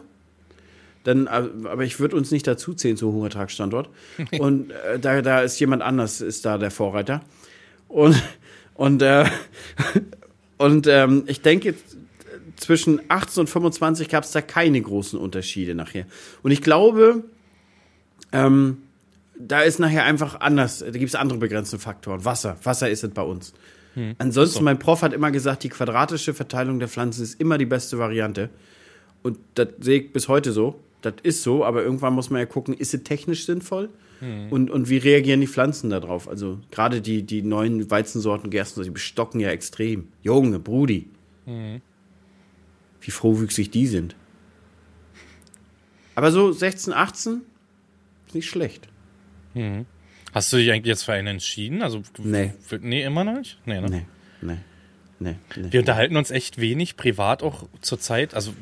Dann, äh, aber ich würde uns nicht dazu zählen zu Hochertragsstandort. [LAUGHS] Und äh, da, da ist jemand anders, ist da der Vorreiter. Und, und, äh, [LAUGHS] und ähm, ich denke, zwischen 18 und 25 gab es da keine großen Unterschiede nachher. Und ich glaube, ähm, da ist nachher einfach anders, da gibt es andere begrenzende Faktoren. Wasser, Wasser ist es bei uns. Ansonsten, mein Prof hat immer gesagt, die quadratische Verteilung der Pflanzen ist immer die beste Variante. Und das sehe ich bis heute so. Das ist so, aber irgendwann muss man ja gucken, ist es technisch sinnvoll? Und, und wie reagieren die Pflanzen darauf? Also gerade die, die neuen Weizensorten, Gersten, die bestocken ja extrem. Junge, Brudi. Wie frohwüchsig die sind. Aber so 16, 18 ist nicht schlecht. Hast du dich eigentlich jetzt für einen entschieden? Also, Nee. für- Nee, immer noch nicht? Nee, ne? Nee, nee, nee. nee. Wir unterhalten uns echt wenig privat auch zur Zeit. Also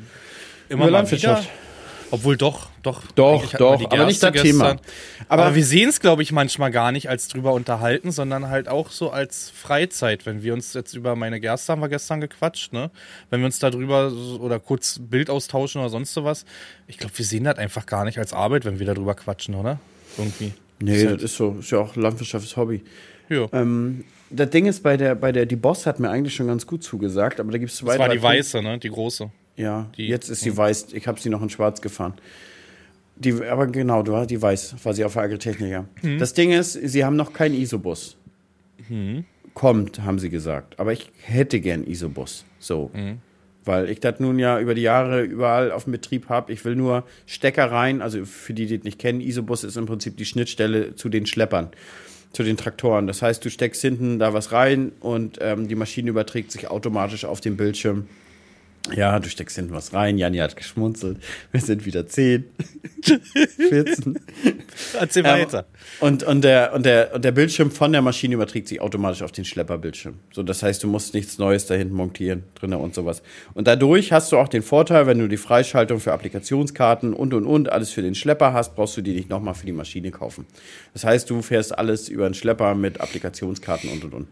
immer Über mal Landwirtschaft. wieder. Obwohl doch, doch. Doch, doch, aber nicht das Thema. Aber, Aber- wir sehen es, glaube ich, manchmal gar nicht als drüber unterhalten, sondern halt auch so als Freizeit. Wenn wir uns jetzt über meine Gerste haben wir gestern gequatscht, ne? Wenn wir uns da drüber so- oder kurz Bild austauschen oder sonst sowas. Ich glaube, wir sehen das einfach gar nicht als Arbeit, wenn wir darüber quatschen, oder? Irgendwie. Nee, Ist das ist so. Ist ja auch landwirtschaftliches Hobby. Ja. Ähm, das Ding ist, bei der, bei der, die Boss hat mir eigentlich schon ganz gut zugesagt, aber da gibt es zwei, das war die weiße, ne? Die große. Ja, Die- jetzt ist sie weiß. Ich habe sie noch in schwarz gefahren. Die, aber genau, du die weiß, war sie auf der Agritechniker. Das Ding ist, sie haben noch keinen Isobus. Kommt, haben sie gesagt. Aber ich hätte gern Isobus. So. Weil ich das nun ja über die Jahre überall auf dem Betrieb habe. Ich will nur Stecker rein. Also für die, die das nicht kennen, Isobus ist im Prinzip die Schnittstelle zu den Schleppern, zu den Traktoren. Das heißt, du steckst hinten da was rein und ähm, die Maschine überträgt sich automatisch auf den Bildschirm. Ja, du steckst hinten was rein. Janni hat geschmunzelt. [LAUGHS] Wir sind wieder 10, 14. [LAUGHS] Erzähl Ähm, weiter. und, und, der, und, der, und der Bildschirm von der Maschine überträgt sich automatisch auf den Schlepperbildschirm. So, das heißt, du musst nichts Neues da hinten montieren, drinne und sowas. Und dadurch hast du auch den Vorteil, wenn du die Freischaltung für Applikationskarten und und und alles für den Schlepper hast, brauchst du die nicht nochmal für die Maschine kaufen. Das heißt, du fährst alles über einen Schlepper mit Applikationskarten und und und.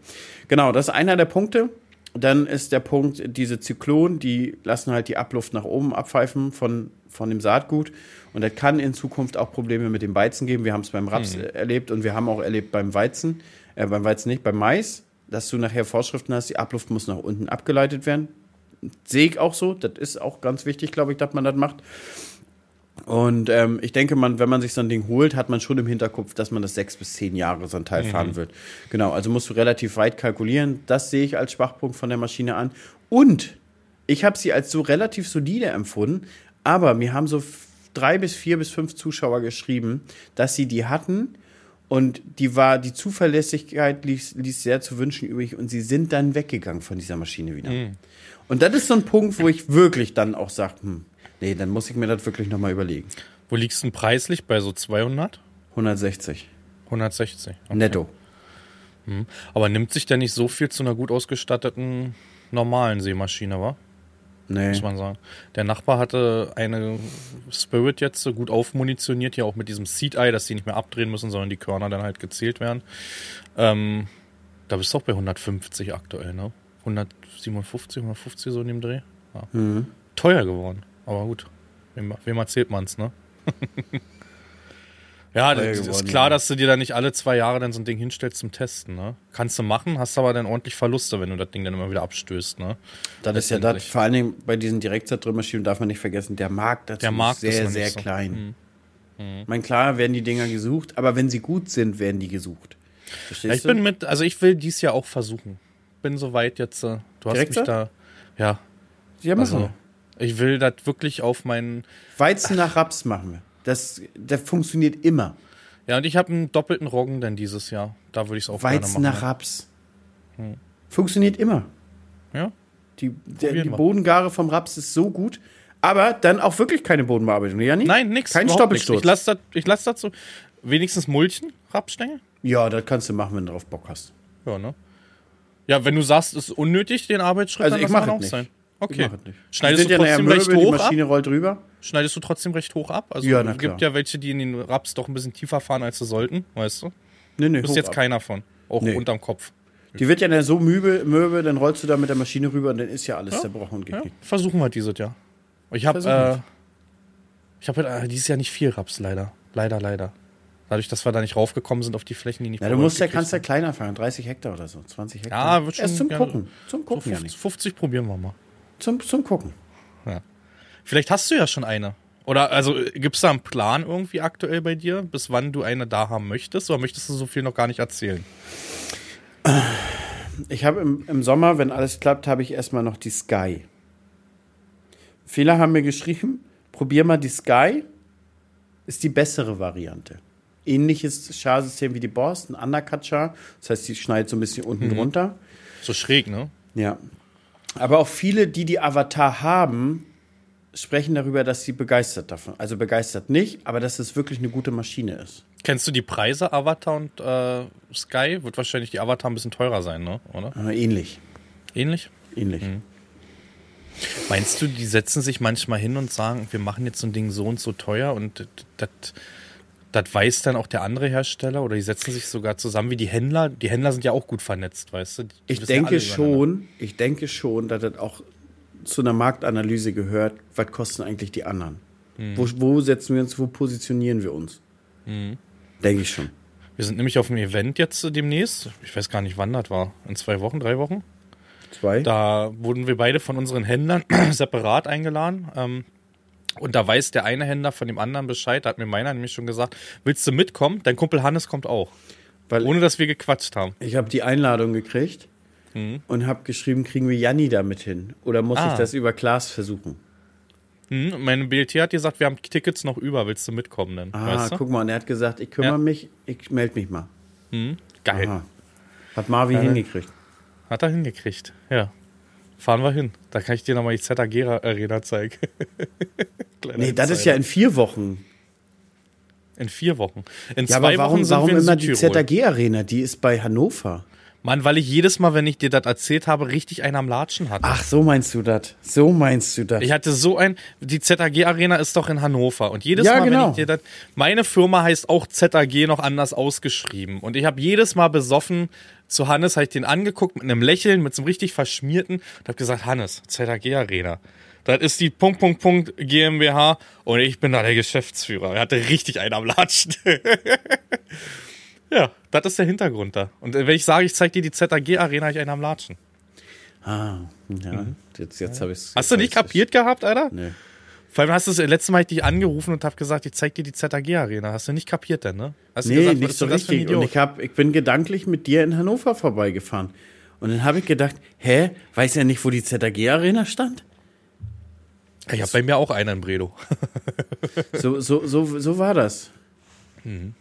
Genau, das ist einer der Punkte. Dann ist der Punkt, diese Zyklonen, die lassen halt die Abluft nach oben abpfeifen von, von dem Saatgut. Und das kann in Zukunft auch Probleme mit dem Weizen geben. Wir haben es beim Raps äh, erlebt und wir haben auch erlebt beim Weizen, äh, beim Weizen nicht, beim Mais, dass du nachher Vorschriften hast, die Abluft muss nach unten abgeleitet werden. Sehe ich auch so. Das ist auch ganz wichtig, glaube ich, dass man das macht. Und ähm, ich denke, man, wenn man sich so ein Ding holt, hat man schon im Hinterkopf, dass man das sechs bis zehn Jahre so ein Teil fahren wird. Genau, also musst du relativ weit kalkulieren. Das sehe ich als Schwachpunkt von der Maschine an. Und ich habe sie als so relativ solide empfunden, aber mir haben so drei bis vier bis fünf Zuschauer geschrieben, dass sie die hatten und die war, die Zuverlässigkeit ließ, ließ sehr zu wünschen übrig und sie sind dann weggegangen von dieser Maschine wieder. Und das ist so ein Punkt, wo ich wirklich dann auch sage, hm, nee, dann muss ich mir das wirklich nochmal überlegen. Wo liegst du denn preislich? Bei so 200? 160 160. Okay. netto. Aber nimmt sich der nicht so viel zu einer gut ausgestatteten normalen Seemaschine, wa? Nee. Muss man sagen. Der Nachbar hatte eine Spirit jetzt so gut aufmunitioniert, hier auch mit diesem Seed Eye, dass die nicht mehr abdrehen müssen, sondern die Körner dann halt gezählt werden. Ähm, da bist du auch bei 150 aktuell, ne? 157, 150 so in dem Dreh. Ja. Mhm. Teuer geworden, aber gut. Wem, wem erzählt man's, ne? [LAUGHS] ja, das ist klar, ja. dass du dir da nicht alle zwei Jahre dann so ein Ding hinstellst zum Testen, ne? Kannst du machen, hast aber dann ordentlich Verluste, wenn du das Ding dann immer wieder abstößt, ne? Das ist ja das, vor allen Dingen bei diesen Direktsatzmaschinen darf man nicht vergessen, der Markt dazu Der Markt ist ist sehr, nicht sehr so. Mhm. klein. Ich meine, klar werden die Dinger gesucht, aber wenn sie gut sind, werden die gesucht. Verstehst Ja, ich du? bin mit, also ich will dies Jahr auch versuchen. Bin soweit jetzt, äh, du hast Direktsaat? mich da, ja, ja, machen also. Ich will das wirklich auf meinen, Weizen nach Raps machen wir. Das, das funktioniert immer. ja, und ich habe einen doppelten Roggen dann dieses Jahr. Da würde ich es auch gerne Weizen machen. nach Raps. Funktioniert immer. Ja, Die, der, die. Bodengare vom Raps ist so gut, aber dann auch wirklich keine Bodenbearbeitung, ja nicht? nein, nix. Kein. Stoppelsturz. Ich lasse das, ich lass so, wenigstens Mulchen, Rapsstängel. Ja, das kannst du machen, wenn du drauf Bock hast. Ja, ne? Ja, wenn du sagst, es ist unnötig, den Arbeitsschritt, Also dann ich lass es auch nicht. sein. Okay. Schneidest Die du ja trotzdem nachher recht Möbel, hoch Die ab? Maschine rollt drüber. Schneidest du trotzdem recht hoch ab? Also Ja, na es gibt klar. ja welche, die in den Raps doch ein bisschen tiefer fahren, als sie sollten, weißt du? Nee, nee, Du bist jetzt ab. keiner von. Auch Nee. unterm Kopf. Die wird ja dann so mübe, mürbe, dann rollst du da mit der Maschine rüber und dann ist ja alles zerbrochen und Ja, geknickt. versuchen wir dieses Jahr. Ich habe äh, ich habe äh, dieses Jahr nicht viel Raps, leider. Leider, leider. Dadurch, dass wir da nicht raufgekommen sind auf die Flächen, die nicht Ja, du musst ja, kannst ja kleiner fahren, 30 Hektar oder so, 20 Hektar. Ja, wird schon Erst zum gerne- Gucken, zum so Gucken ja 50, nicht. 50 probieren wir mal. Zum, zum Gucken. Vielleicht hast du ja schon eine. Oder also gibt es da einen Plan irgendwie aktuell bei dir, bis wann du eine da haben möchtest? Oder möchtest du so viel noch gar nicht erzählen? Ich habe im, im Sommer, wenn alles klappt, habe ich erstmal noch die Sky. Viele haben mir geschrieben, probier mal die Sky. Ist die bessere Variante. Ähnliches Scharsystem wie die Boss, ein Undercut-Char. Das heißt, die schneidet so ein bisschen unten drunter. So schräg, ne? Ja. Aber auch viele, die die Avatar haben, sprechen darüber, dass sie begeistert davon. Also begeistert nicht, aber dass es wirklich eine gute Maschine ist. Kennst du die Preise Avatar und äh, Sky? Wird wahrscheinlich die Avatar ein bisschen teurer sein, ne? Oder? Äh, ähnlich. Ähnlich? Ähnlich. Meinst du, die setzen sich manchmal hin und sagen, wir machen jetzt so ein Ding so und so teuer und das das weiß dann auch der andere Hersteller oder die setzen sich sogar zusammen wie die Händler. Die Händler sind ja auch gut vernetzt, weißt du? Die Ich ja denke übereinander. schon, ich denke schon, dass das auch zu einer Marktanalyse gehört. Was kosten eigentlich die anderen? Hm. Wo, wo setzen wir uns, wo positionieren wir uns? Hm. Denke ich schon. Wir sind nämlich auf einem Event jetzt demnächst. Ich weiß gar nicht, wann das war. In zwei Wochen, drei Wochen. Zwei? Da wurden wir beide von unseren Händlern [CLEARS THROAT] separat eingeladen. Ähm, und da weiß der eine Händler von dem anderen Bescheid. Da hat mir meiner nämlich schon gesagt, willst du mitkommen? Dein Kumpel Hannes kommt auch. Weil Ohne dass wir gequatscht haben. ich habe die Einladung gekriegt und habe geschrieben, kriegen wir Janni damit hin? Oder muss Ah. ich das über Klaas versuchen? Hm, und meine BLT hat gesagt, wir haben Tickets noch über. Willst du mitkommen denn? Ah, weißt du? guck mal, und er hat gesagt, ich kümmere Ja. mich, ich melde mich mal. Geil. Aha. Hat Marvin hingekriegt. Hat er hingekriegt. Ja. Fahren wir hin. Da kann ich dir nochmal die ZAG Arena zeigen. [LAUGHS] Nee, das ist ja in vier Wochen. in vier Wochen. In Ja, zwei aber warum, Wochen sind warum wir in immer die Südtirol. ZAG-Arena? Die ist bei Hannover. Mann, weil ich jedes Mal, wenn ich dir das erzählt habe, richtig einen am Latschen hatte. Ach, so meinst du das. So meinst du das. Ich hatte so ein, die ZAG Arena ist doch in Hannover und jedes Ja, Mal, genau. wenn ich dir das, meine Firma heißt auch ZAG noch anders ausgeschrieben und ich habe jedes Mal besoffen zu Hannes, habe ich den angeguckt mit einem Lächeln, mit so einem richtig verschmierten und habe gesagt, Hannes, ZAG Arena. Das ist die Punkt, Punkt, Punkt GmbH und ich bin da der Geschäftsführer. Er hatte richtig einen am Latschen. [LAUGHS] ja, das ist der Hintergrund da. Und wenn ich sage, ich zeige dir die ZAG Arena, habe ich einen am Latschen. ah, ja. Jetzt, jetzt habe ich Mhm. Hast du nicht kapiert gehabt, Alter? Nee. Vor allem hast du das letzte Mal dich angerufen und hab gesagt, ich zeig dir die ZAG-Arena. Hast du nicht kapiert denn, ne? Hast du Nee, gesagt, nicht so richtig. Und ich, hab, ich bin gedanklich mit dir in Hannover vorbeigefahren. Und dann habe ich gedacht, hä, weiß er nicht, wo die ZAG-Arena stand? Ich hab bei mir auch einen in Bredow. [LAUGHS] So, so, so, so war das. Mhm.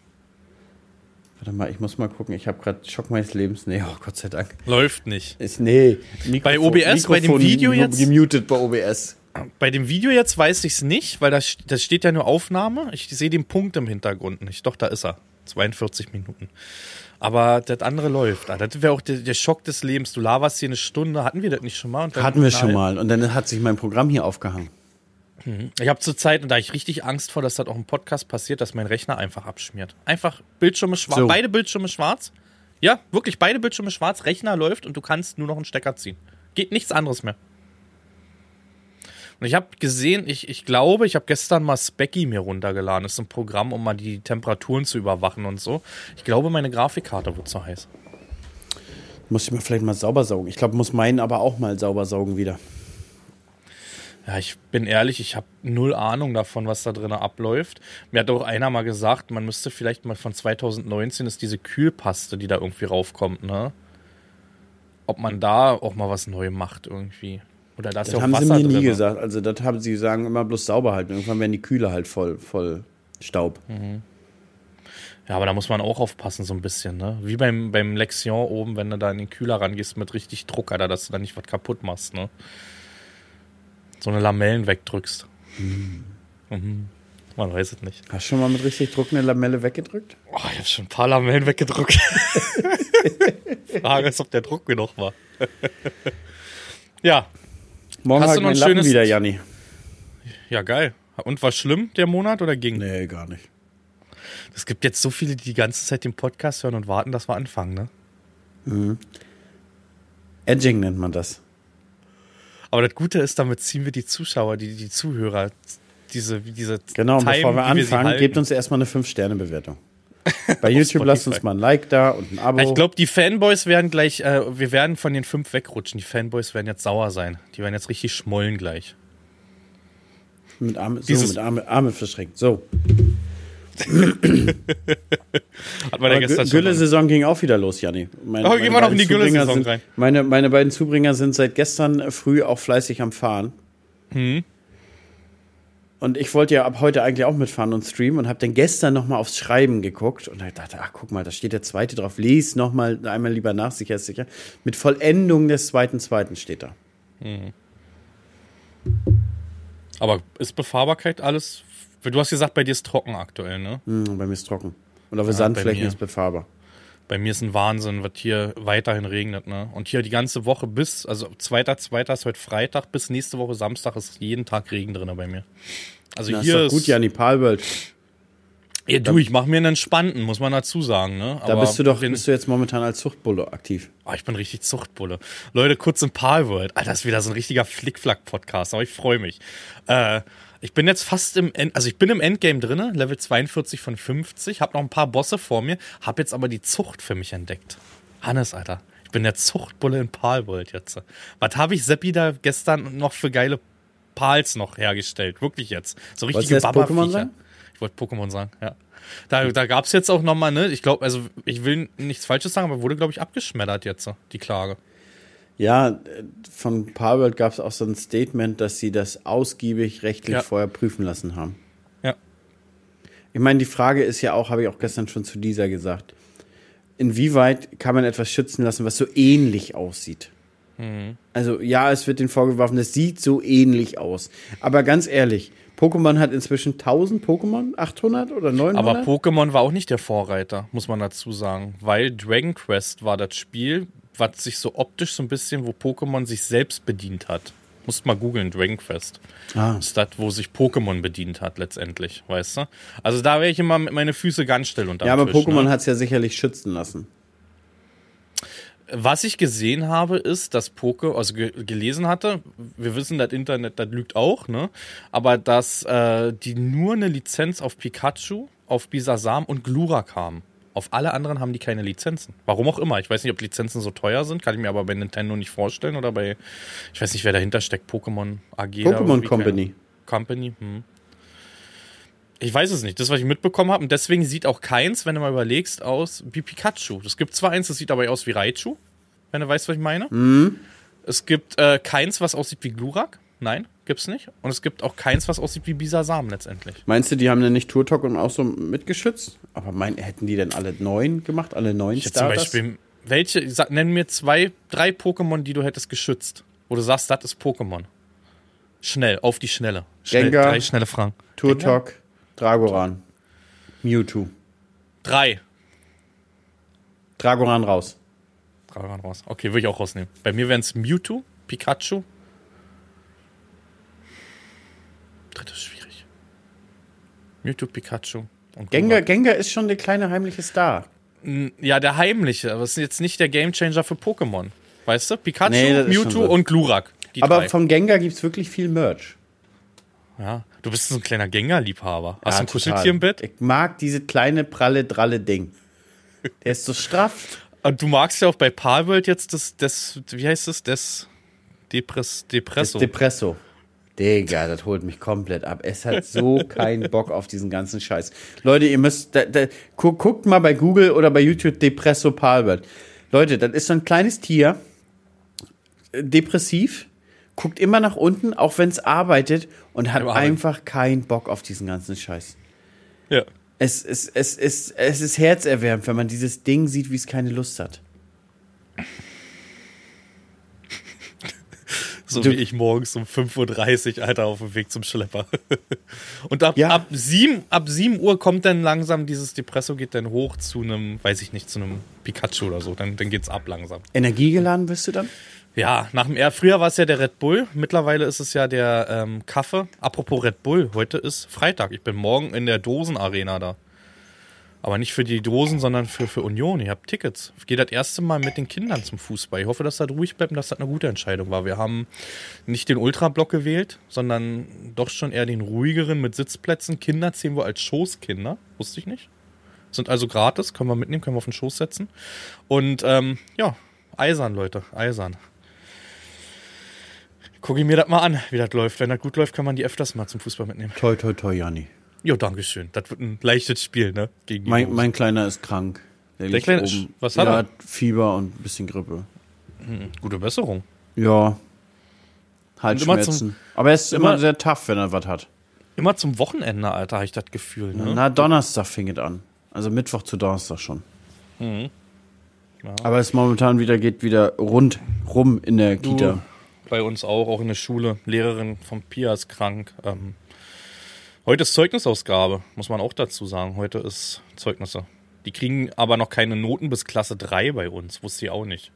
Warte mal, ich muss mal gucken. Ich habe gerade Schock meines Lebens. Nee, oh Gott sei Dank. Läuft nicht. Ist, nee. Bei OBS, bei dem Video jetzt? Gemutet bei OBS. Bei dem Video jetzt weiß ich's nicht, weil das, das steht ja nur Aufnahme. Ich sehe den Punkt im Hintergrund nicht. Doch, da ist er. 42 Minuten. Aber das andere läuft. Ah, Das wäre auch der, der Schock des Lebens. Du laberst hier eine Stunde. Hatten wir das nicht schon mal? Und dann- Hatten wir schon mal. Und dann hat sich mein Programm hier aufgehangen. Ich habe zur Zeit, und da ich richtig Angst vor, dass das auch im Podcast passiert, dass mein Rechner einfach abschmiert. Einfach Bildschirme schwarz, So. beide Bildschirme schwarz. Ja, wirklich beide Bildschirme schwarz, Rechner läuft und du kannst nur noch einen Stecker ziehen. Geht nichts anderes mehr. Und ich habe gesehen, ich, ich glaube, ich habe gestern mal Specky mir runtergeladen. Das ist ein Programm, um mal die Temperaturen zu überwachen und so. Ich glaube, meine Grafikkarte wird zu heiß. Muss ich mal vielleicht mal sauber saugen. Ich glaube, muss meinen aber auch mal sauber saugen wieder. Ja, ich bin ehrlich, ich habe null Ahnung davon, was da drin abläuft. Mir hat auch einer mal gesagt, man müsste vielleicht mal von 2019 ist diese Kühlpaste, die da irgendwie raufkommt, ne? Ob man da auch mal was neu macht irgendwie. Oder da ist Das ja auch haben Wasser sie mir nie drin. gesagt. Also, das haben sie sagen immer bloß sauber halten. Irgendwann werden die Kühle halt voll, voll Staub. Ja, aber da muss man auch aufpassen, so ein bisschen, ne? Wie beim, beim Lexion oben, wenn du da in den Kühler rangehst mit richtig Druck, Alter, dass du da nicht was kaputt machst, ne? So eine Lamellen wegdrückst. Mhm. Man weiß es nicht. Hast du schon mal mit richtig Druck eine Lamelle weggedrückt? Oh, ich habe schon ein paar Lamellen weggedruckt. [LAUGHS] Frage ist, ob der Druck genug war. ja, Morgen Hast du noch ein Lappen schönes- wieder, Janni. ja, geil. Und war schlimm der Monat oder ging? Nee, gar nicht. Es gibt jetzt so viele, die die ganze Zeit den Podcast hören und warten, dass wir anfangen, ne? Edging nennt man das. Aber das Gute ist, damit ziehen wir die Zuschauer, die, die Zuhörer, diese, diese Genau, Time, bevor wir anfangen, halten. gebt uns erstmal eine 5-Sterne-Bewertung. [LAUGHS] Bei YouTube lasst uns mal ein Like da und ein Abo. Ich glaube, die Fanboys werden gleich, äh, wir werden von den fünf wegrutschen. Die Fanboys werden jetzt sauer sein. Die werden jetzt richtig schmollen gleich. mit Arme, so, dieses- mit Arme, Arme verschränkt. So. [LAUGHS] Hat man ja gestern. Gülle-Saison ging auch wieder los, Janni. Meine, Oh, gehen wir noch in die Gülle-Saison sind- rein. Meine, meine beiden Zubringer sind seit gestern früh auch fleißig am Fahren. Hm. Und ich wollte ja ab heute eigentlich auch mitfahren und streamen und habe dann gestern noch mal aufs Schreiben geguckt und hab dachte, ach guck mal, da steht der zweite drauf. Lies noch mal einmal lieber nach, sicher ist sicher. Mit Vollendung des zweiten zweiten steht da. Aber ist Befahrbarkeit alles? Du hast gesagt, bei dir ist trocken aktuell, ne? Hm, bei mir ist trocken. Und auf bei Sandflächen ist befahrbar. Bei mir ist ein Wahnsinn, was hier weiterhin regnet, ne? Und hier die ganze Woche bis, also zweiter, zweiter ist heute Freitag, bis nächste Woche Samstag ist jeden Tag Regen drin bei mir. Also Na, ist hier doch gut, Janni, Palworld. Ja, du, ich mache mir einen entspannten, muss man dazu sagen, ne? Da bist du doch, wenn- bist du jetzt momentan als Zuchtbulle aktiv. Ah, ich bin richtig Zuchtbulle. Leute, kurz im Palworld. Alter, das ist wieder so ein richtiger Flickflack-Podcast, aber ich freue mich. Äh, ich bin jetzt fast im End, also ich bin im Endgame drinne, Level 42 von 50, hab noch ein paar Bosse vor mir, hab jetzt aber die Zucht für mich entdeckt. Hannes, Alter, ich bin der Zuchtbulle in Palworld jetzt. Was habe ich Seppi da gestern noch für geile Pals noch hergestellt? Wirklich jetzt. So richtige Baba-Viecher. Ich wollte Pokémon sagen, ja. Da, da gab es jetzt auch nochmal, ne? Ich glaube, also ich will nichts Falsches sagen, aber wurde, glaube ich, abgeschmettert jetzt, die Klage. Ja, äh, von Palworld gab es auch so ein Statement, dass sie das ausgiebig rechtlich Ja. vorher prüfen lassen haben. Ja. Ich meine, die Frage ist ja auch, habe ich auch gestern schon zu dieser gesagt, inwieweit kann man etwas schützen lassen, was so ähnlich aussieht? Mhm. Also ja, es wird den vorgeworfen, es sieht so ähnlich aus. Aber ganz ehrlich, Pokémon hat inzwischen 1000 Pokémon, 800 oder 900? Aber Pokémon war auch nicht der Vorreiter, muss man dazu sagen. Weil Dragon Quest war das Spiel, was sich so optisch so ein bisschen, wo Pokémon sich selbst bedient hat. Musst mal googeln, Dragon Quest. Ah. Das ist das, wo sich Pokémon bedient hat, letztendlich, weißt du? Also da wäre ich immer mit meine Füße ganz still unter ja, aber Tisch, Pokémon ne? hat es ja sicherlich schützen lassen. Was ich gesehen habe, ist, dass Poke, also ge gelesen hatte, wir wissen, das Internet, das lügt auch, ne? Aber dass äh, die nur eine Lizenz auf Pikachu, auf Bisasam und Glurak haben. Auf alle anderen haben die keine Lizenzen. Warum auch immer. Ich weiß nicht, ob Lizenzen so teuer sind, kann ich mir aber bei Nintendo nicht vorstellen oder bei, ich weiß nicht, wer dahinter steckt, Pokémon AG. Pokémon Company. Company, hm. Ich weiß es nicht. Das, was ich mitbekommen habe. Und deswegen sieht auch keins, wenn du mal überlegst, aus wie Pikachu. Es gibt zwar eins, das sieht aber aus wie Raichu, wenn du weißt, was ich meine. Mhm. Es gibt äh, keins, was aussieht wie Glurak. Nein, gibt's nicht. Und es gibt auch keins, was aussieht wie Bisasam letztendlich. Meinst du, die haben denn nicht Turtok und auch so mitgeschützt? Aber mein, hätten die denn alle neun gemacht? Alle neun Ich hätte zum Starters? Beispiel, welche, sag, nenn mir zwei, drei Pokémon, die du hättest geschützt. Wo du sagst, das ist Pokémon. Schnell, auf die Schnelle. Schnell, Gengar. Drei schnelle Fragen. Turtok, Dragoran, Mewtwo. Drei. Dragoran raus. Waren raus. Okay, würde ich auch rausnehmen. Bei mir wären es Mewtwo, Pikachu. Drittes ist schwierig. Mewtwo, Pikachu und Gengar. Gengar ist schon der kleine heimliche Star. Ja, der heimliche, aber es ist jetzt nicht der Gamechanger für Pokémon. Weißt du? Pikachu, Nee, Mewtwo und Glurak. Aber drei. von Gengar gibt es wirklich viel Merch. ja, du bist so ein kleiner Gengar-Liebhaber. Hast Ja, du ein. Kuscheltier im Bett? Ich mag diese kleine, pralle, dralle Ding. Der ist so straff. Und du magst ja auch bei Palworld jetzt das, das wie heißt das? Das Depress, Das Depresso. Digga, das holt mich komplett ab. Es hat so keinen Bock auf diesen ganzen Scheiß. Leute, ihr müsst, da, da, gu guckt mal bei Google oder bei YouTube Depresso Palbert. Leute, das ist so ein kleines Tier, äh, depressiv, guckt immer nach unten, auch wenn es arbeitet und hat einfach keinen Bock auf diesen ganzen Scheiß. ja. Es, es, es, es, es ist herzerwärmend, wenn man dieses Ding sieht, wie es keine Lust hat. So Du- wie ich morgens um 5.30 Uhr, Alter, auf dem Weg zum Schlepper. [LAUGHS] Und ab, Ja. ab, 7, ab 7 Uhr kommt dann langsam dieses Depresso, geht dann hoch zu einem, weiß ich nicht, zu einem Pikachu oder so. Dann, dann geht's ab langsam. Energiegeladen bist du dann? Ja, nach dem R früher war es ja der Red Bull, mittlerweile ist es ja der ähm, Kaffee. Apropos Red Bull, heute ist Freitag. Ich bin morgen in der Dosenarena da. Aber nicht für die Dosen, sondern für, für Union. Ich habe Tickets. Ich gehe das erste Mal mit den Kindern zum Fußball. Ich hoffe, dass das ruhig bleibt und dass das eine gute Entscheidung war. Wir haben nicht den Ultrablock gewählt, sondern doch schon eher den ruhigeren mit Sitzplätzen. Kinder zählen wir als Schoßkinder. Wusste ich nicht. sind also gratis, können wir mitnehmen, können wir auf den Schoß setzen. Und ähm, ja, eisern, Leute, eisern. Gucke ich mir das mal an, wie das läuft. Wenn das gut läuft, kann man die öfters mal zum Fußball mitnehmen. Toi, toi, toi, Janni. Jo, dankeschön. Das wird ein leichtes Spiel, ne? Gegen Mein, mein Kleiner ist krank. Der, liegt Kleine oben. ist- was hat der er? hat Fieber und ein bisschen Grippe. Gute Besserung. Ja. Halsschmerzen. Aber er ist immer, immer- sehr tough, wenn er was hat. Immer zum Wochenende, Alter, habe ich das Gefühl, ne? Na, Donnerstag fing es an. Also Mittwoch zu Donnerstag schon. Mhm. Aber es momentan wieder geht wieder rund rum in der Kita. Bei uns auch, auch in der Schule. Lehrerin von Pia ist krank. Ähm, heute ist Zeugnisausgabe, muss man auch dazu sagen. Heute ist Zeugnisse. Die kriegen aber noch keine Noten bis Klasse 3 bei uns, wusste ich auch nicht.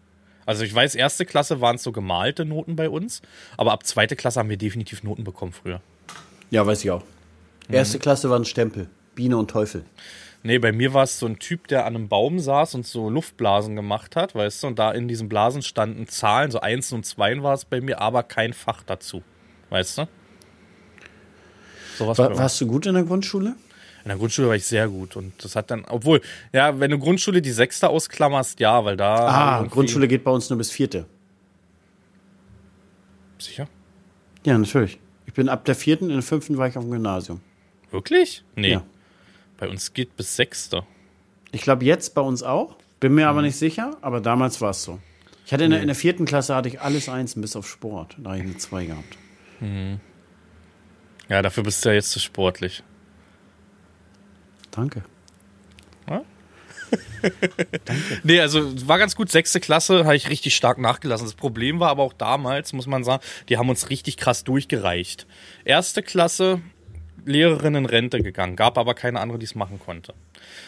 Also ich weiß, erste Klasse waren es so gemalte Noten bei uns, aber ab zweite Klasse haben wir definitiv Noten bekommen früher. Ja, weiß ich auch. Mhm. Erste Klasse war ein Stempel. Biene und Teufel. Nee, bei mir war es so ein Typ, der an einem Baum saß und so Luftblasen gemacht hat, weißt du, und da in diesen Blasen standen Zahlen, so Einsen und Zweien war es bei mir, aber kein Fach dazu. Weißt du? Sowas War, warst du gut in der Grundschule? In der Grundschule war ich sehr gut und das hat dann, obwohl, ja, wenn du Grundschule die Sechste ausklammerst, ja, weil da. Ah, Grundschule geht bei uns nur bis vierte. Sicher? Ja, natürlich. Ich bin ab der vierten, in der fünften war ich auf dem Gymnasium. Wirklich? Nee. Ja. Bei uns geht bis Sechste. Ich glaube jetzt bei uns auch. Bin mir aber nicht sicher, aber damals war es so. Ich hatte in der, in der vierten Klasse hatte ich alles eins bis auf Sport. Da habe ich eine zwei gehabt. Ja, dafür bist du ja jetzt zu sportlich. [LAUGHS] Danke. Nee, also war ganz gut. Sechste Klasse habe ich richtig stark nachgelassen. Das Problem war aber auch damals, muss man sagen, die haben uns richtig krass durchgereicht. Erste Klasse, Lehrerin in Rente gegangen, gab aber keine andere, die es machen konnte.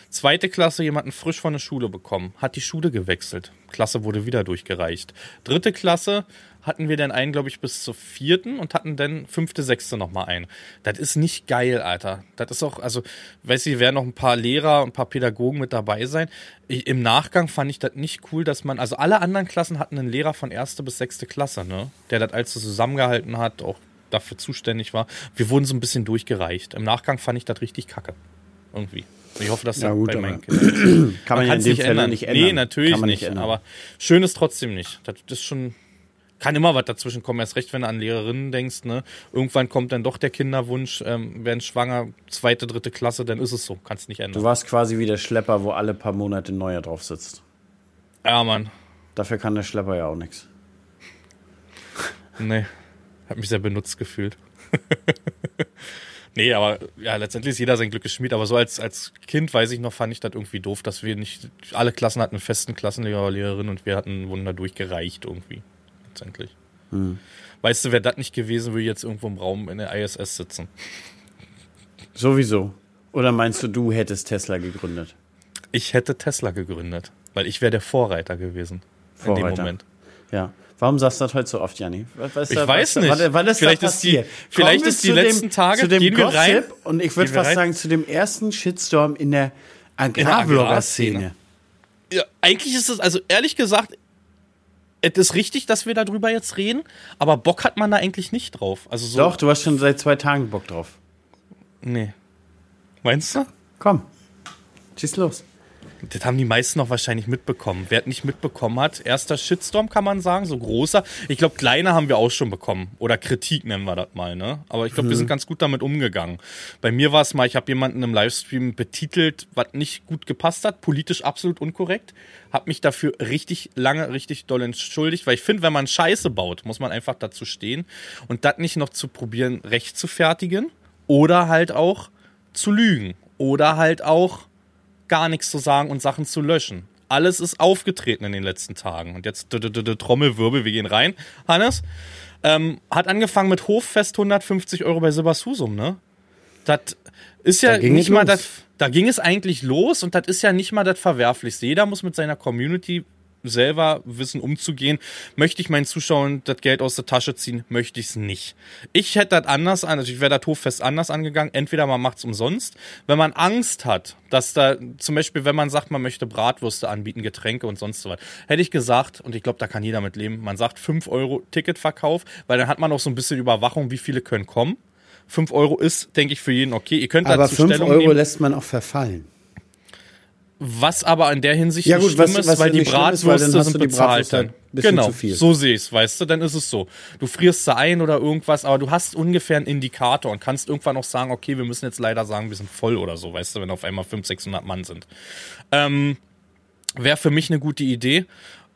Zweite Klasse, jemanden frisch von der Schule bekommen, hat die Schule gewechselt. Klasse wurde wieder durchgereicht. Dritte Klasse hatten wir dann einen, glaube ich, bis zur vierten und hatten dann fünfte, sechste nochmal einen. Das ist nicht geil, Alter. Das ist auch, also, weiß ich, werden noch ein paar Lehrer und ein paar Pädagogen mit dabei sein. Ich, Im Nachgang fand ich das nicht cool, dass man, also alle anderen Klassen hatten einen Lehrer von erste bis sechste Klasse, ne? Der das alles so zusammengehalten hat, auch dafür zuständig war. Wir wurden so ein bisschen durchgereicht. Im Nachgang fand ich das richtig kacke. Irgendwie. Ich hoffe, dass Ja, das gut, bei meinen [CLEARS THROAT] Kindern Kann man, ja in dem Fall nicht ändern. Nee, natürlich man nicht. ändern. aber schön ist trotzdem nicht. Das ist schon. Kann immer was dazwischen kommen, erst recht, wenn du an Lehrerinnen denkst, ne? Irgendwann kommt dann doch der Kinderwunsch, ähm, werden schwanger, zweite, dritte Klasse, dann ist es so. Kannst nicht du ändern. warst quasi wie der Schlepper, wo alle paar Monate neuer drauf sitzt. Ja, Mann. Dafür kann der Schlepper ja auch nichts. Nee. Hab mich sehr benutzt gefühlt. [LAUGHS] nee, aber ja, letztendlich ist jeder sein Glück geschmied. Aber so als, als Kind, weiß ich noch, fand ich das irgendwie doof, dass wir nicht, alle Klassen hatten einen festen Klassenlehrer oder Lehrerin und wir hatten wurden da durchgereicht irgendwie. Letztendlich. Weißt du, wäre das nicht gewesen, würde ich jetzt irgendwo im Raum in der ISS sitzen. Sowieso. Oder meinst du, du hättest Tesla gegründet? Ich hätte Tesla gegründet, weil ich wäre der Vorreiter gewesen. In dem Vorreiter. Moment. Ja. Warum sagst du das heute so oft, Janni? Was- was Ich da- weiß was- nicht. Wann, wann ist Vielleicht ist die- vielleicht ist die zu letzten Tage- zu dem gehen wir Gossip rein? und ich würde fast sagen, zu dem ersten Shitstorm in der Agrarblogger-Szene. Ja, eigentlich ist es, also ehrlich gesagt, es ist richtig, dass wir darüber jetzt reden, aber Bock hat man da eigentlich nicht drauf. Also so, Doch, du hast schon seit zwei Tagen Bock drauf. Nee. Meinst du? Komm. Schieß los. Das haben die meisten noch wahrscheinlich mitbekommen. Wer es nicht mitbekommen hat, erster Shitstorm kann man sagen, so großer. Ich glaube, kleine haben wir auch schon bekommen. Oder Kritik nennen wir das mal, ne? Aber ich glaube, wir sind ganz gut damit umgegangen. Bei mir war es mal, ich habe jemanden im Livestream betitelt, was nicht gut gepasst hat, politisch absolut unkorrekt. Hab mich dafür richtig lange, richtig doll entschuldigt, weil ich finde, wenn man Scheiße baut, muss man einfach dazu stehen und das nicht noch zu probieren, recht zu fertigen oder halt auch zu lügen oder halt auch gar nichts zu sagen und Sachen zu löschen. Alles ist aufgetreten in den letzten Tagen. Und jetzt Trommelwirbel, wir gehen rein. Hannes ähm, hat angefangen mit Hoffest 150 Euro bei Silbershusum, ne? Das ist ja Da nicht mal das. Da ging es eigentlich los und das ist ja nicht mal das Verwerflichste. Jeder muss mit seiner Community selber wissen, umzugehen. Möchte ich meinen Zuschauern das Geld aus der Tasche ziehen? Möchte ich es nicht. Ich hätte das anders an, also ich wäre das Hoffest anders angegangen. Entweder man macht es umsonst. Wenn man Angst hat, dass da, zum Beispiel, wenn man sagt, man möchte Bratwürste anbieten, Getränke und sonst so was, hätte ich gesagt, und ich glaube, da kann jeder mit leben, man sagt 5 Euro Ticketverkauf, weil dann hat man auch so ein bisschen Überwachung, wie viele können kommen. 5 Euro ist, denke ich, für jeden okay. Ihr könnt Aber dazu 5 Stellung Euro nehmen. lässt man auch verfallen. Was aber in der Hinsicht Ja, nicht gut, was- schlimm ist, was weil die ist, weil dann Bratwürste sind die bezahlt halt dann. bisschen Genau, so sehe ich's, weißt du, dann ist es so. Du frierst sie ein oder irgendwas, aber du hast ungefähr einen Indikator und kannst irgendwann auch sagen, okay, wir müssen jetzt leider sagen, wir sind voll oder so, weißt du, wenn auf einmal 500, 600 Mann sind. Ähm, Wäre für mich eine gute Idee.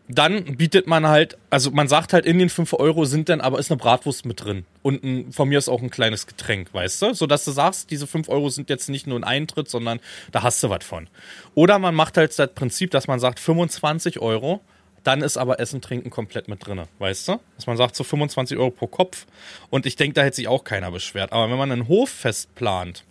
Dann bietet man halt, also man sagt halt, in den 5 Euro sind dann, aber ist eine Bratwurst mit drin. Und ein, von mir ist auch ein kleines Getränk, weißt du? So dass du sagst, diese 5 Euro sind jetzt nicht nur ein Eintritt, sondern da hast du was von. Oder man macht halt das Prinzip, dass man sagt, 25 Euro, dann ist aber Essen, Trinken komplett mit drinne, weißt du? Dass man sagt, so 25 Euro pro Kopf. Und ich denke, da hätte sich auch keiner beschwert. Aber wenn man ein Hoffest plant,